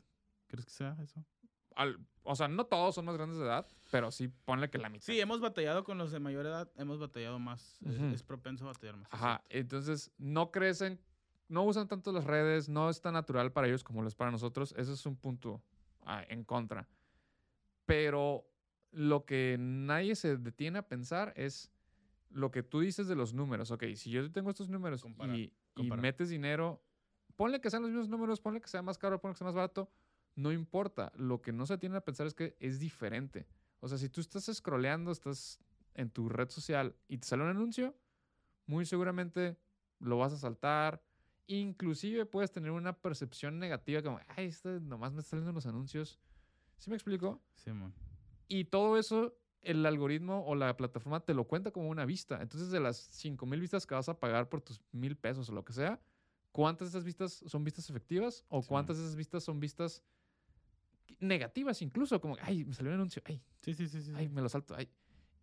¿Crees que sea eso? al- o sea, no todos son más grandes de edad, pero sí ponle que la mitad. Sí, hemos batallado con los de mayor edad, hemos batallado más. es- Ujú. es, propenso a batallar más. Ajá, entonces no crecen, no usan tanto las redes, no es tan natural para ellos como lo es para nosotros. Ese es un punto ah, en contra. Pero lo que nadie se detiene a pensar es lo que tú dices de los números. Ok, si yo tengo estos números Comparar, y, y metes dinero, ponle que sean los mismos números, ponle que sea más caro, ponle que sea más barato, no importa. Lo que no se tiene a pensar es que es diferente. O sea, si tú estás scrolleando, estás en tu red social y te sale un anuncio, muy seguramente lo vas a saltar. Inclusive puedes tener una percepción negativa como, ay, este nomás me están saliendo los anuncios. ¿Sí me explico? Sí, man. Y todo eso, el algoritmo o la plataforma te lo cuenta como una vista. Entonces, de las 5 mil vistas que vas a pagar por tus mil pesos o lo que sea, ¿cuántas de esas vistas son vistas efectivas? ¿O Sí, cuántas de esas vistas son vistas negativas incluso? Como, ay, me salió un anuncio, ay, Sí, sí, sí. sí, ay, me lo salto, ay.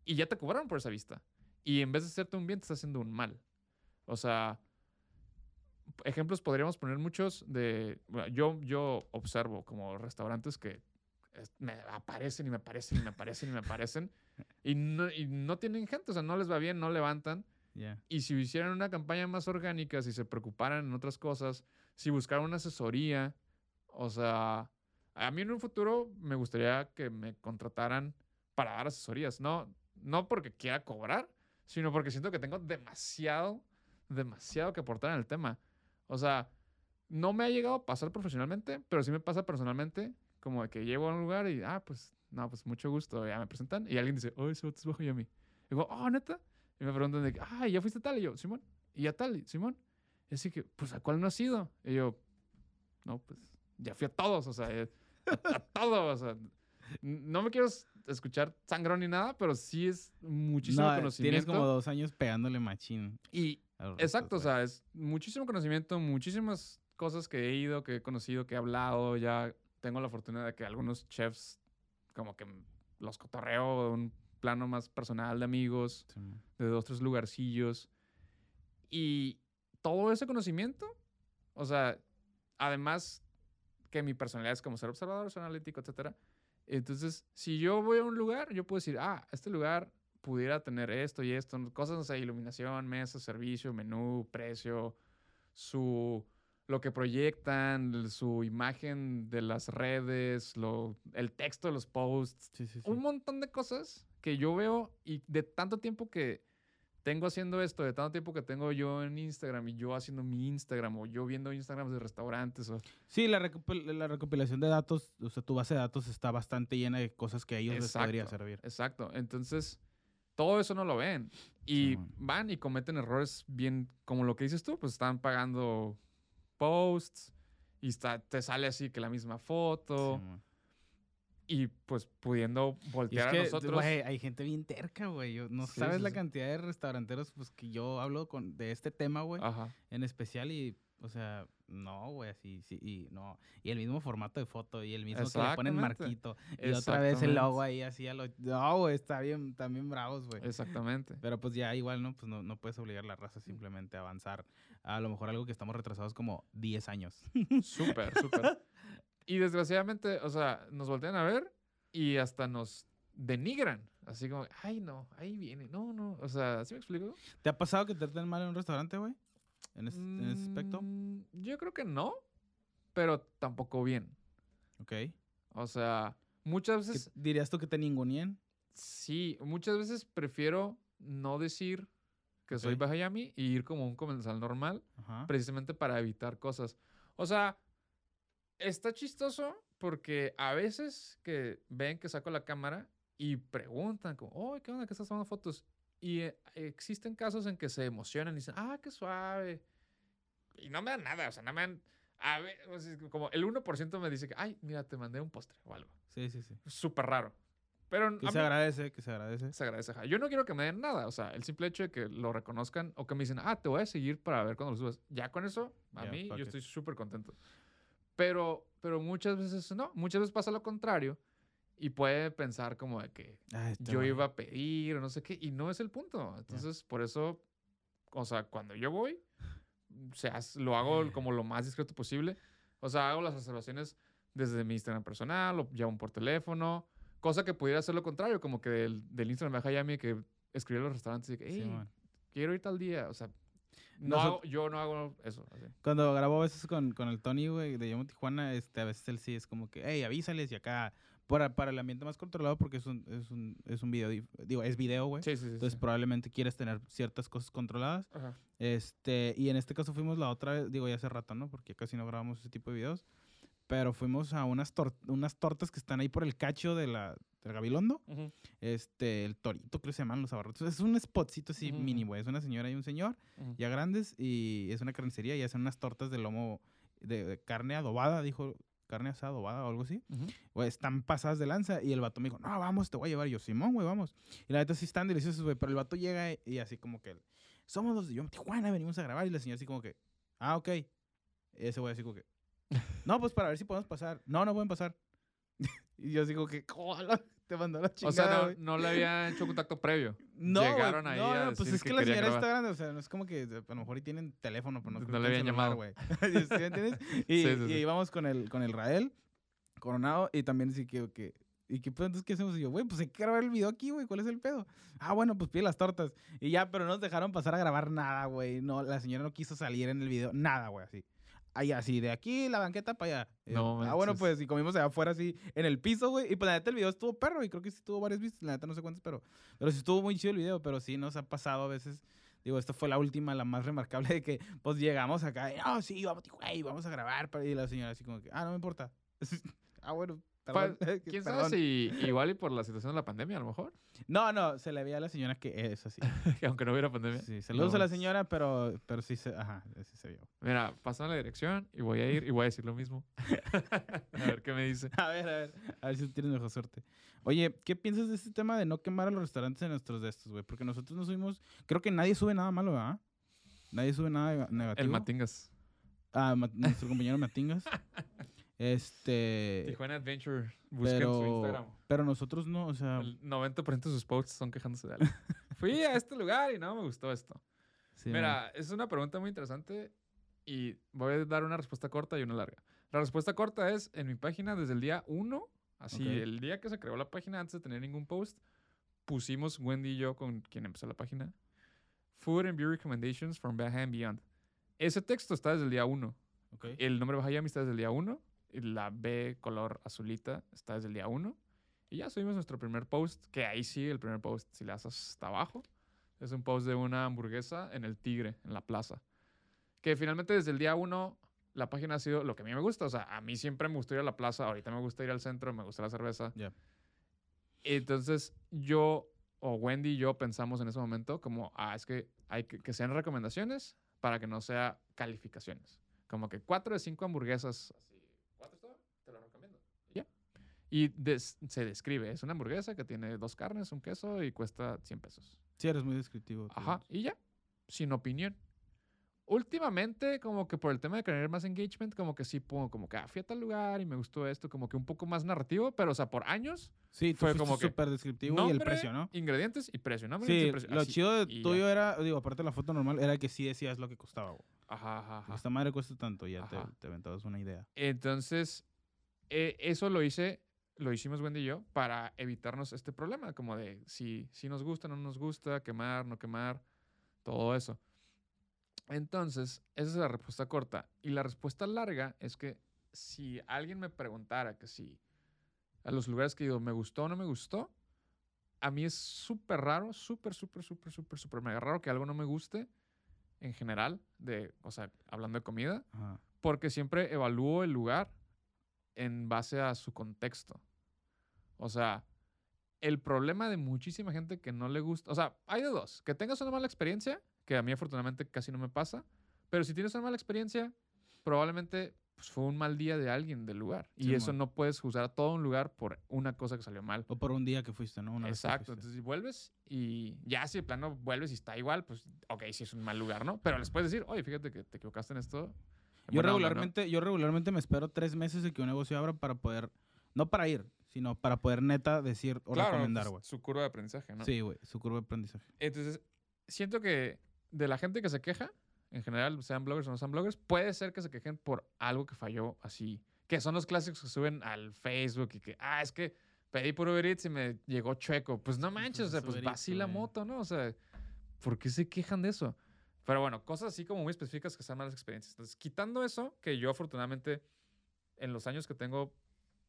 Y ya te cobraron por esa vista. Y en vez de hacerte un bien, te está haciendo un mal. O sea, ejemplos podríamos poner muchos de... bueno, yo, yo observo como restaurantes que me aparecen y me aparecen y me aparecen y me aparecen y no, y no tienen gente, o sea, no les va bien, no levantan. Y si hicieran una campaña más orgánica, si se preocuparan en otras cosas, si buscaran una asesoría, o sea, a mí en un futuro me gustaría que me contrataran para dar asesorías, no, no porque quiera cobrar, sino porque siento que tengo demasiado, demasiado que aportar en el tema. O sea, no me ha llegado a pasar profesionalmente, pero sí me pasa personalmente, como de que llego a un lugar y, ah, pues, no, pues mucho gusto, ya me presentan, y alguien dice, oh, ese vato es bajo y a mí. Digo, oh, neta. Y me preguntan de que, ah, ¿ya fuiste tal? Y yo, Simón. ¿Y a tal? Y, Simón. Y así que, pues, ¿a cuál no has ido? Y yo, no, pues, ya fui a todos, o sea, eh, a, a <laughs> todos, o sea. No me quiero escuchar sangrón ni nada, pero sí es muchísimo No, conocimiento. tienes como dos años pegándole machín. Y, exacto, o sea, es muchísimo conocimiento, muchísimas cosas que he ido, que he conocido, que he hablado. Ya tengo la fortuna de que algunos chefs, como que los cotorreo un plano más personal de amigos. Sí, de dos, tres lugarcillos. Y todo ese conocimiento, o sea, además que mi personalidad es como ser observador, ser analítico, etcétera. Entonces, si yo voy a un lugar, yo puedo decir, ah, este lugar pudiera tener esto y esto, cosas, o sea, iluminación, mesa, servicio, menú, precio, su lo que proyectan, su imagen de las redes, lo, el texto de los posts, Sí, sí, sí. un montón de cosas que yo veo y de tanto tiempo que tengo haciendo esto, de tanto tiempo que tengo yo en Instagram y yo haciendo mi Instagram o yo viendo Instagrams de restaurantes o Sí, la, recopil- la recopilación de datos, o sea, tu base de datos está bastante llena de cosas que a ellos les podría Exacto, servir. Exacto. Entonces, todo eso no lo ven. Y van y cometen errores bien, como lo que dices tú, pues están pagando posts y está, te sale así que la misma foto Sí, y pues pudiendo es voltear que, a nosotros. güey, hay gente bien terca, güey. No Sí, sabes sí, la cantidad de restauranteros pues, que yo hablo con, de este tema, güey, en especial. Y, O sea, no, güey, así, sí, y no. Y el mismo formato de foto y el mismo que le ponen marquito. Y otra vez el logo ahí así a lo... No, güey, está bien, también bravos, güey. Exactamente. Pero pues ya igual, ¿no? Pues no, no puedes obligar a la raza simplemente a avanzar. A lo mejor algo que estamos retrasados como 10 años. Súper, súper. <laughs> Y desgraciadamente, o sea, nos voltean a ver y hasta nos denigran. Así como, ay, no, ahí viene. No, no. O sea, ¿sí me explico? ¿Te ha pasado que te traten mal en un restaurante, güey? En, es- en ese aspecto. Mm, Yo creo que no, pero tampoco bien. Ok. ¿Qué O sea, muchas veces, ¿Dirías tú que te ningunien? sí, muchas veces prefiero no decir que soy Ok. Bahayami y ir como un comensal normal, Ajá. precisamente para evitar cosas. O sea, está chistoso porque a veces que ven que saco la cámara y preguntan como, oh, ¿qué onda? ¿Qué estás tomando fotos? Y eh, existen casos en que se emocionan y dicen, ah, qué suave. Y no me dan nada, o sea, no me dan... A ver, como el 1% me dice que, ay, mira, te mandé un postre o algo. Sí, sí, sí. Súper raro. Pero Que se mí- agradece, que se agradece. se agradece. Yo no quiero que me den nada. O sea, el simple hecho de que lo reconozcan o que me dicen, ah, te voy a seguir para ver cuando lo subas. Ya con eso, a Ya, mí, yo it. estoy súper contento. Pero, pero muchas veces no. Muchas veces pasa lo contrario y puede pensar como de que Ay, este yo iba a pedir o no sé qué. Y no es el punto. Entonces, por eso, o sea, cuando yo voy, se hace- lo hago como lo más discreto posible. O sea, hago las observaciones desde mi Instagram personal, lo llamo por teléfono, cosa que pudiera ser lo contrario, como que del, del Instagram de Hayami que escribí a los restaurantes y que, hey, Simón. quiero ir tal día. O sea, no Nosot- hago- yo no hago eso. así. Cuando grabo a veces con, con el Tony, güey, de Llamo Tijuana, este, a veces él sí es como que, hey, avísales y acá, para, para el ambiente más controlado, porque es un, es un, es un video, digo, es video, güey. Sí, sí, sí. Entonces probablemente quieres tener ciertas cosas controladas. Ajá. Este, y en este caso fuimos la otra vez, digo, ya hace rato, ¿no? Porque casi no grabamos ese tipo de videos. Pero fuimos a unas, tor- unas tortas que están ahí por el cacho de la, del Gabilondo. Ujú. Este, el Torito, creo que se llaman los abarrotes. Es un spotcito así Ujú, mini, ujú. güey. Es una señora y un señor, Ujú. ya grandes, y es una carnicería y hacen unas tortas de lomo de, de carne adobada, dijo, carne asada o algo así. Güey, están pasadas de lanza. Y el vato me dijo, no, vamos, te voy a llevar. Y yo, Simón, güey, vamos. Y la neta sí están deliciosos, güey. Pero el vato llega y, y así como que, somos los de yo, Tijuana, venimos a grabar. Y la señora así como que, ah, ok. Y ese güey así como que, no, pues para ver si podemos pasar. No, no pueden pasar. <laughs> y yo así como que, "Joder, te mandó la O chingada, sea, no, güey". no le había hecho contacto previo. No, llegaron ahí no, no, pues es que, que la señora grabar. está grande, o sea, no es como que a lo mejor y tienen teléfono, pero no, No creo le habían llamado. güey. <laughs> ¿Sí entiendes? <laughs> Y, Sí, sí, sí. y íbamos con el, con el Rael, Coronado, y también así que, que ¿y qué pues entonces qué hacemos? Y yo, güey, pues hay que grabar el video aquí, güey, ¿cuál es el pedo? Ah, bueno, pues pide las tortas. Y ya, pero no nos dejaron pasar a grabar nada, güey. No, la señora no quiso salir en el video, nada, güey, así. Ahí así, de aquí la banqueta para allá. Yo, No ah, bueno, pues, y comimos allá afuera así, en el piso, güey. Y pues la neta el video estuvo perro, y creo que sí tuvo varias vistas, la neta no sé cuántas, pero, pero sí estuvo muy chido el video, pero sí nos ha pasado a veces. Digo, esta fue la última, la más remarcable de que, pues, llegamos acá y, no, sí, vamos, güey, vamos a grabar. pa-". Y la señora así como que, ah, no me importa. <laughs> ah, bueno, <laughs> perdón. ¿Quién perdón. sabe si igual y por la situación de la pandemia, a lo mejor? No, no, se le veía a la señora que es así. <laughs> Que aunque no hubiera pandemia. Sí, saludos No a la señora, pero, pero sí se, ajá, sí se vio. Mira, pásame la dirección y voy a ir y voy a decir lo mismo. <laughs> a ver qué me dice. A ver, a ver, a ver si tienes mejor suerte. Oye, ¿qué piensas de este tema de no quemar a los restaurantes en nuestros de estos, güey? Porque nosotros no subimos, creo que nadie sube nada malo, ¿verdad? Nadie sube nada nega- negativo. El Matingas. Ah, nuestro compañero Matingas. Este. Tijuana Adventure. Busquen su Pero, Instagram. pero nosotros no, o sea. El 90% de sus posts son quejándose de algo. <laughs> Fui a este lugar y no me gustó esto. sí, Mira, es una pregunta muy interesante y voy a dar una respuesta corta y una larga. La respuesta corta es, en mi página desde el día 1, así, el día que se creó la página antes de tener ningún post, pusimos Wendy y yo con quien empezó la página, Food and Beer Recommendations from Baja and Beyond. Ese texto está desde el día 1. ok. El nombre Bahayami está desde el día 1. La B color azulita está desde el día 1. Y ya subimos nuestro primer post, que ahí sí, el primer post, si le das hasta abajo, es un post de una hamburguesa en el Tigre, en la plaza. Que finalmente desde el día 1 la página ha sido lo que a mí me gusta. O sea, a mí siempre me gusta ir a la plaza, ahorita me gusta ir al centro, me gusta la cerveza. Ya. Entonces yo o Wendy y yo pensamos en ese momento como, ah, es que hay que, que sean recomendaciones para que no sea calificaciones. Como que cuatro de cinco hamburguesas, así, ¿cuánto está? Te lo recomiendo. Y ya. Y des- se describe, es una hamburguesa que tiene dos carnes, un queso y cuesta 100 pesos. Sí, eres muy descriptivo. Ajá, y ya, sin opinión. últimamente, como que por el tema de querer más engagement, como que sí pongo como que ah, fui a tal lugar y me gustó esto, como que un poco más narrativo, pero o sea, por años, Sí, tú Fue como que súper descriptivo y el nombre, precio, ¿no? ingredientes y precio, ¿no? Sí, y precio, lo así, chido de ya. tuyo era, digo, aparte de la foto normal, era que sí decías lo que costaba. Ajá, ajá, ajá. Esta madre cuesta tanto, ya te, Ajá. te aventabas una idea. Entonces, eh, eso lo hice, lo hicimos Wendy y yo para evitarnos este problema, como de si, si nos gusta, no nos gusta, quemar, no quemar, todo eso. Entonces, esa es la respuesta corta. Y la respuesta larga es que si alguien me preguntara que si a los lugares que he ido me gustó o no me gustó, a mí es súper raro, súper, súper, súper, súper, súper mega raro que algo no me guste en general, de, o sea, hablando de comida Ajá. porque siempre evalúo el lugar en base a su contexto. O sea, el problema de muchísima gente que no le gusta, o sea, hay de dos, que tengas una mala experiencia, que a mí afortunadamente casi no me pasa, pero si tienes una mala experiencia, probablemente pues, fue un mal día de alguien del lugar. Y eso no puedes juzgar a todo un lugar por una cosa que salió mal. O por un día que fuiste, ¿no? Una vez que Exacto, entonces si vuelves y ya si de plano vuelves y está igual, pues ok, si es un mal lugar, ¿no? Pero les puedes decir, oye, fíjate que te equivocaste en esto. Yo buena onda, ¿no?". regularmente, yo regularmente me espero tres meses de que un negocio abra para poder, no para ir, sino para poder neta decir o Claro, recomendar, pues, güey. su curva de aprendizaje, ¿no? Sí, güey, su curva de aprendizaje. Entonces, siento que de la gente que se queja, en general, sean bloggers o no sean bloggers, puede ser que se quejen por algo que falló así. Que son los clásicos que suben al Facebook y que, ah, es que pedí por Uber Eats y me llegó chueco. Pues no manches, o sea, es pues Uber va Eats, así la güey. moto, ¿no? O sea, ¿por qué se quejan de eso? Pero bueno, cosas así como muy específicas que sean malas experiencias. Entonces, quitando eso, que yo afortunadamente, en los años que tengo,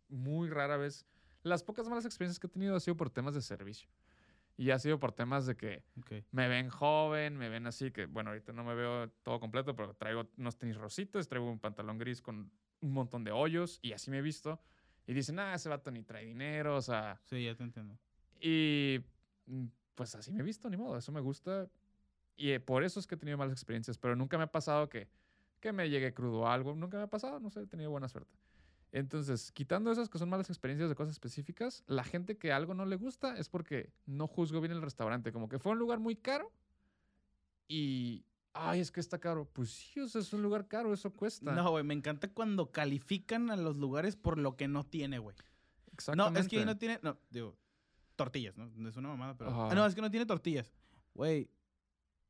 muy rara vez, las pocas malas experiencias que he tenido ha sido por temas de servicio. Y ha sido por temas de que Ok. me ven joven, me ven así, que bueno, ahorita no me veo todo completo, pero traigo unos tenis rositos, traigo un pantalón gris con un montón de hoyos y así me he visto. Y dicen, ah, ese vato ni trae dinero, o sea, Sí, ya te entiendo. y mm, pues así me he visto, ni modo, eso me gusta. Y eh, por eso es que he tenido malas experiencias, pero nunca me ha pasado que, que me llegue crudo o algo, nunca me ha pasado, no sé, he tenido buena suerte. Entonces, quitando esas que son malas experiencias de cosas específicas, la gente que algo no le gusta es porque no juzgó bien el restaurante, como que fue un lugar muy caro y, ay, es que está caro. Pues sí, o sea, es un lugar caro, eso cuesta. No, güey, me encanta cuando califican a los lugares por lo que no tiene, güey. No, Exactamente. es que ahí no tiene, no, digo, tortillas, ¿no? No es una mamada, pero... Ah, no, es que no tiene tortillas. Güey,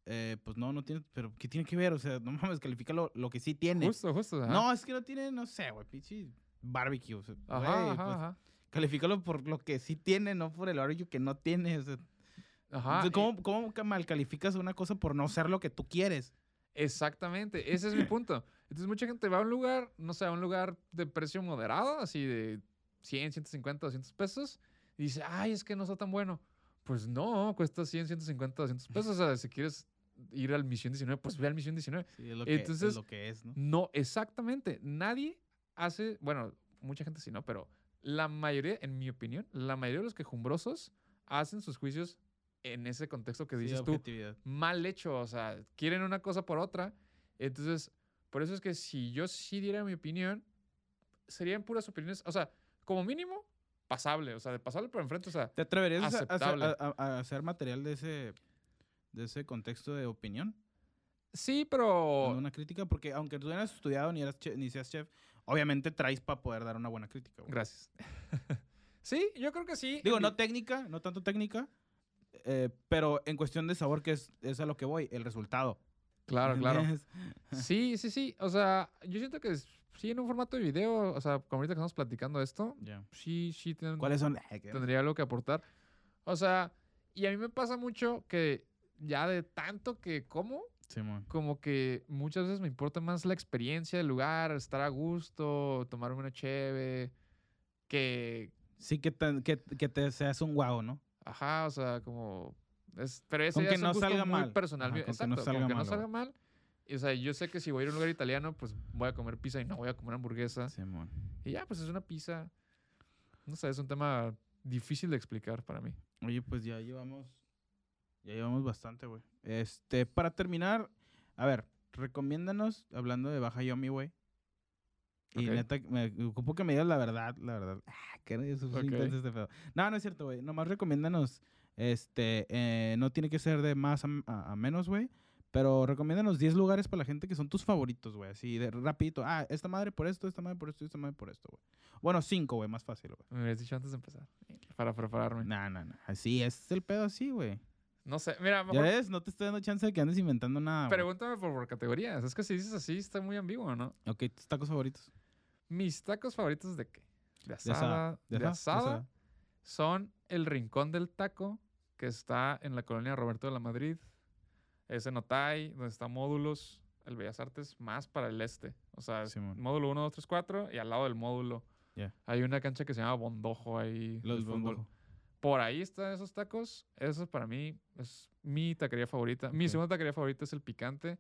eh, pues no, no tiene, pero ¿qué tiene que ver? O sea, no <laughs> mames, califica lo, lo que sí tiene. Justo, justo. ajá. No, es que no tiene, no sé, güey, pinche barbecue. O sea, Ajá, güey, ajá, pues, ajá. califícalo por lo que sí tiene, no por el barbecue que no tiene. O sea, Ajá, ¿cómo, ¿Cómo mal calificas una cosa por no ser lo que tú quieres? Exactamente, ese es mi punto. Entonces mucha gente va a un lugar, no sé, a un lugar de precio moderado, así de 100, 150, 200 pesos, y dice, ay, es que no está tan bueno. Pues no, cuesta 100, 150, 200 pesos. O sea, si quieres ir al Misión 19, pues ve al Misión 19. Sí, es lo que, Entonces, es, lo que es, ¿no? No, exactamente. Nadie hace, bueno, mucha gente sí, ¿no? Pero la mayoría, en mi opinión, la mayoría de los quejumbrosos hacen sus juicios en ese contexto que Sí, dices tú mal hecho, o sea, quieren una cosa por otra. Entonces, por eso es que si yo sí diera mi opinión, serían puras opiniones, o sea, como mínimo, pasable, o sea, de pasable por enfrente, o sea, ¿Te atreverías Aceptable. a- a- a hacer material de ese, de ese contexto de opinión? sí, pero una crítica, porque aunque tú no hayas estudiado ni, eras ni seas chef, obviamente traes para poder dar una buena crítica. güey. gracias. <laughs> sí, yo creo que sí. Digo, no técnica, no tanto técnica, eh, pero en cuestión de sabor, que es, es a lo que voy, el resultado. Claro, claro. Sí, sí, sí, o sea, yo siento que sí en un formato de video, o sea, como ahorita que estamos platicando esto, Ya. sí, sí ten- ¿Cuáles son? Tendría algo que aportar. O sea, y a mí me pasa mucho que ya de tanto que como, Simón. como que muchas veces me importa más la experiencia del lugar, estar a gusto, tomarme una cheve, que, Sí, que te, que, que te seas un guau, ¿no? ajá, o sea, como, es, pero ese es un no gusto salga muy mal. personal Ajá, con que no Exacto, salga que no mal, salga mal. Y, o sea, yo sé que si voy a ir a un lugar italiano, pues voy a comer pizza y no voy a comer hamburguesa. Simón. Y ya, pues es una pizza. No sé, es un tema difícil de explicar para mí. Oye, pues ya llevamos. Ya llevamos bastante, güey. Este, para terminar, a ver, recomiéndanos, hablando de Baja Yomi, güey. Y neta, me ocupo que me digas la verdad, la verdad. Ah, qué eso es Ok. intenso este pedo. No, no es cierto, güey. Nomás recomiéndanos, este, eh, no tiene que ser de más a, a- a menos, güey. Pero recomiéndanos 10 lugares para la gente que son tus favoritos, güey. Así de rapidito. Ah, esta madre por esto, esta madre por esto, esta madre por esto, güey. Bueno, 5, güey, más fácil, güey. Me hubieras dicho antes de empezar. Para prepararme. Nah, nah, nah. Así es el pedo así, güey. No sé, mira, Ya mejor ves, no te estoy dando chance de que andes inventando nada. güey. pregúntame por, por categorías. Es que si dices así, está muy ambiguo, ¿no? Ok, tus tacos favoritos. Mis tacos favoritos de qué? De De asada. asada. De, asada son el Rincón del Taco, que está en la colonia Roberto de la Madrid. Es en Otay, donde está Módulos, el Bellas Artes, más para el este. O sea, es módulo 1, 2, 3, 4, y al lado del módulo Ya. hay una cancha que se llama Bondojo ahí. Los fútbol. Por ahí están esos tacos. Eso para mí es mi taquería favorita. Mi segunda taquería favorita es el picante.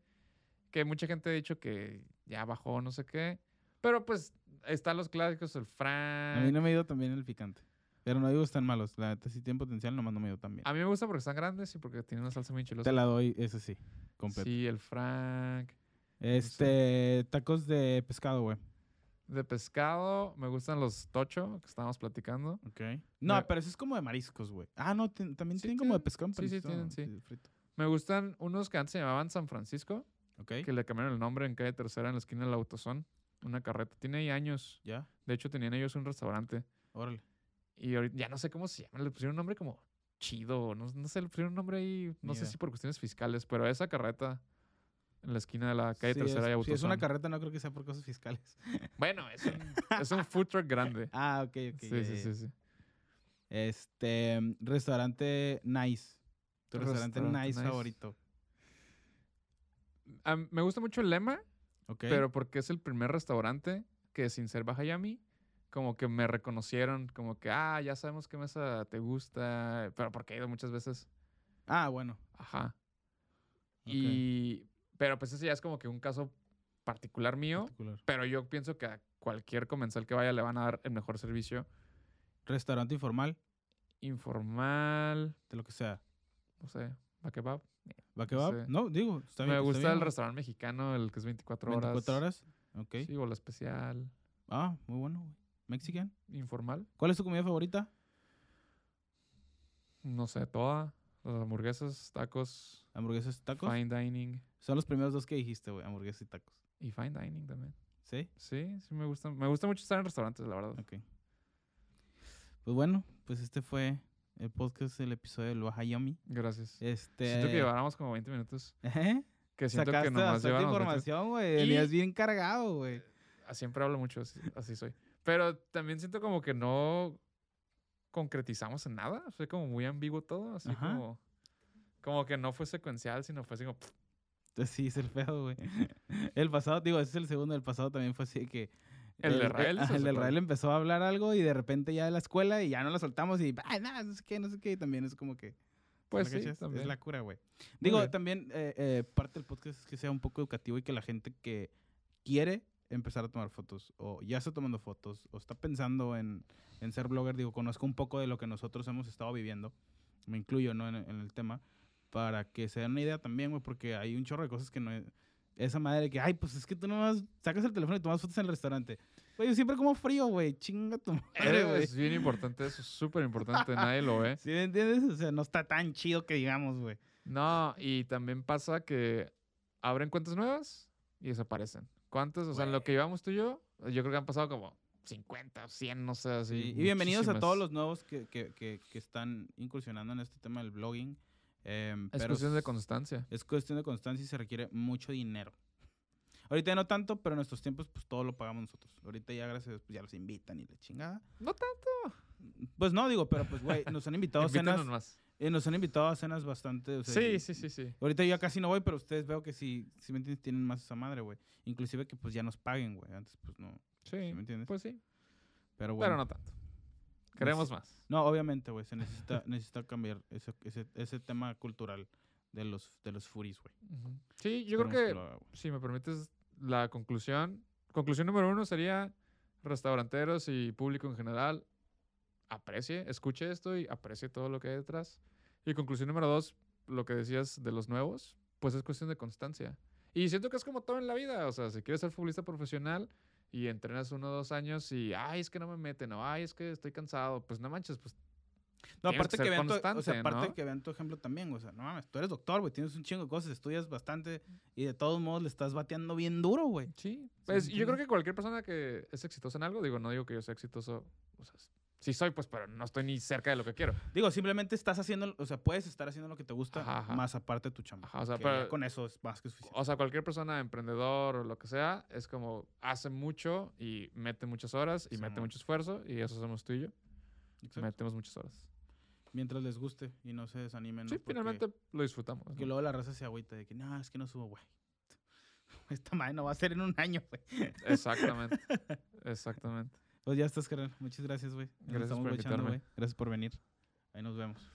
Que mucha gente ha dicho que ya bajó, no sé qué. Pero pues están los clásicos, el A mí Frank. no me ha ido también el picante. Pero no digo que están malos. La neta, si tienen potencial, nomás no me ha ido tan bien. A mí me gusta porque están grandes y porque tienen una salsa muy chilosa. Te la doy, eso sí. Completo. Sí, el Frank. Este, tacos de pescado, güey. De pescado, me gustan los tocho, que estábamos platicando. Ok. No, Me- pero eso es como de mariscos, güey. Ah, no, también Sí tienen como de pescado en Sí, sí, tienen, sí. frito. Me gustan unos que antes se llamaban San Francisco, Ok, que le cambiaron el nombre en calle tercera en la esquina del autosón. Una carreta. Tiene ahí años. ya, De hecho, tenían ellos un restaurante. órale. Y ahorita ya no sé cómo se llama. Le pusieron un nombre como chido. No, no sé, le pusieron un nombre ahí. No sé si por cuestiones fiscales, pero esa carreta en la esquina de la calle Sí, tercera y es, autosón. si es una carreta, no creo que sea por cosas fiscales. <laughs> Bueno, es un, <laughs> es un food truck grande. Ah, ok, ok. sí, sí, sí, sí. Este, restaurante Nice. Tu restaurante, Restaurante nice, Nice. favorito. Me gusta mucho el lema, Ok. pero porque es el primer restaurante que sin ser Bajayami, como que me reconocieron, como que, ah, ya sabemos qué mesa te gusta, pero porque he ido muchas veces. ah, bueno. Ajá. Y, pero pues ese ya es como que un caso particular mío, particular. pero yo pienso que a cualquier comensal que vaya le van a dar el mejor servicio. Restaurante informal, Informal, de lo que sea. no sé, va kebab. ¿Va que No digo, está bien. Me está gusta bien, el restaurante mexicano, el que es 24 horas. 24 horas. Ok. Sí, o la especial. Ah, muy bueno, güey. Mexican. Informal. ¿Cuál es tu comida favorita? No sé, toda. Las hamburguesas, tacos, Hamburguesas, tacos. fine dining. Son los primeros dos que dijiste, güey. Hamburguesas y tacos. Y fine dining también. ¿Sí? Sí, sí me gusta. Me gusta mucho estar en restaurantes, la verdad. Ok. Pues bueno, pues este fue el podcast, el episodio del Bajayomi. Gracias. Este. Siento que lleváramos como 20 minutos. <laughs> ¿Eh? Que siento Sacaste que nomás lleváramos 20 información, güey. Y- Venías bien cargado, güey. Ah, Siempre hablo mucho, así, así soy. Pero también siento como que no concretizamos en nada. Fue como muy ambiguo todo. Así Ajá. como. Como que no fue secuencial, sino fue así como. pff, <laughs> sí, es el pedo, güey. El pasado, digo, ese es el segundo. El pasado también fue así que. El de Israel el de. Israel empezó a hablar algo y de repente ya de la escuela y ya no la soltamos y. Ay, nada, no sé qué, no sé qué. Y también es como que. Pues ¿me sí. Es la cura, güey. Digo, también eh, eh, parte del podcast es que sea un poco educativo y que la gente que quiere empezar a tomar fotos o ya está tomando fotos o está pensando en, en ser blogger, digo, conozco un poco de lo que nosotros hemos estado viviendo, me incluyo ¿no? en, en el tema, para que se den una idea también, güey, porque hay un chorro de cosas que no es... Esa madre de que, ay, pues es que tú nomás sacas el teléfono y tomas fotos en el restaurante. Güey, yo siempre como frío, güey. Chinga tu madre, güey. es bien importante, eso es súper importante, nadie lo ve. <laughs> ¿Sí me entiendes? O sea, no está tan chido que digamos, güey. No, y también pasa que abren cuentas nuevas y desaparecen. ¿Cuántas? O sea, en lo que llevamos tú y yo, yo creo que han pasado como 50, 100, no sé, así. Sí, y bienvenidos a todos los nuevos que, que, que, que están incursionando en este tema del blogging. Em, Es pero cuestión de constancia. Es cuestión de constancia y se requiere mucho dinero. Ahorita ya no tanto, pero en nuestros tiempos pues todo lo pagamos nosotros. Ahorita ya gracias a Dios, pues, ya los invitan y la chingada. No tanto. Pues no, digo, pero pues güey, nos han invitado a <laughs> cenas, más. eh, nos han invitado a cenas bastante, o sea, Sí, y- sí, sí, sí. Ahorita yo ya casi no voy, pero ustedes veo que sí, sí me entiendes, tienen más esa madre, güey. Inclusive que pues ya nos paguen, güey. Antes pues no, Sí, ¿sí me entiendes? pues sí. pero bueno. Pero no tanto. Queremos más. No, obviamente, güey, se necesita, <laughs> necesita cambiar ese, ese, ese tema cultural de los, de los furis, güey. Ujú. Sí, yo creo Esperemos que, lo haga, si me permites, la conclusión. Conclusión número uno sería restauranteros y público en general. Aprecie, escuche esto y aprecie todo lo que hay detrás. Y conclusión número dos, lo que decías de los nuevos, pues es cuestión de constancia. Y siento que es como todo en la vida. O sea, si quieres ser futbolista profesional y entrenas uno o dos años y, ay, es que no me meten, o ay, es que estoy cansado, pues no manches, pues No, aparte que vean tu, o constante, sea, aparte ¿no? que vean tu ejemplo también, o sea, no mames, tú eres doctor, güey, tienes un chingo de cosas, estudias bastante y de todos modos le estás bateando bien duro, güey. Sí. Pues yo creo que cualquier persona que es exitosa en algo, digo, no digo que yo sea exitoso, o sea, sí soy, pues, pero no estoy ni cerca de lo que quiero. Digo, simplemente estás haciendo, o sea, puedes estar haciendo lo que te gusta Ajá, ajá. más aparte de tu chamba. Ajá, o sea, pero- con eso es más que suficiente. O sea, cualquier persona emprendedor o lo que sea, es como hace mucho y mete muchas horas y mete mucho esfuerzo y eso somos tú y yo. Exacto. Metemos muchas horas. Mientras les guste y no se desanimen. Sí, finalmente lo disfrutamos. ¿no? Que luego la raza se agüita de que, no, es que no subo, güey. <laughs> Esta madre no va a ser en un año, güey. Exactamente. <laughs> Exactamente. Pues ya estás, carnal. Muchas gracias, güey. Gracias estamos por invitarme. Gracias por venir. Ahí nos vemos.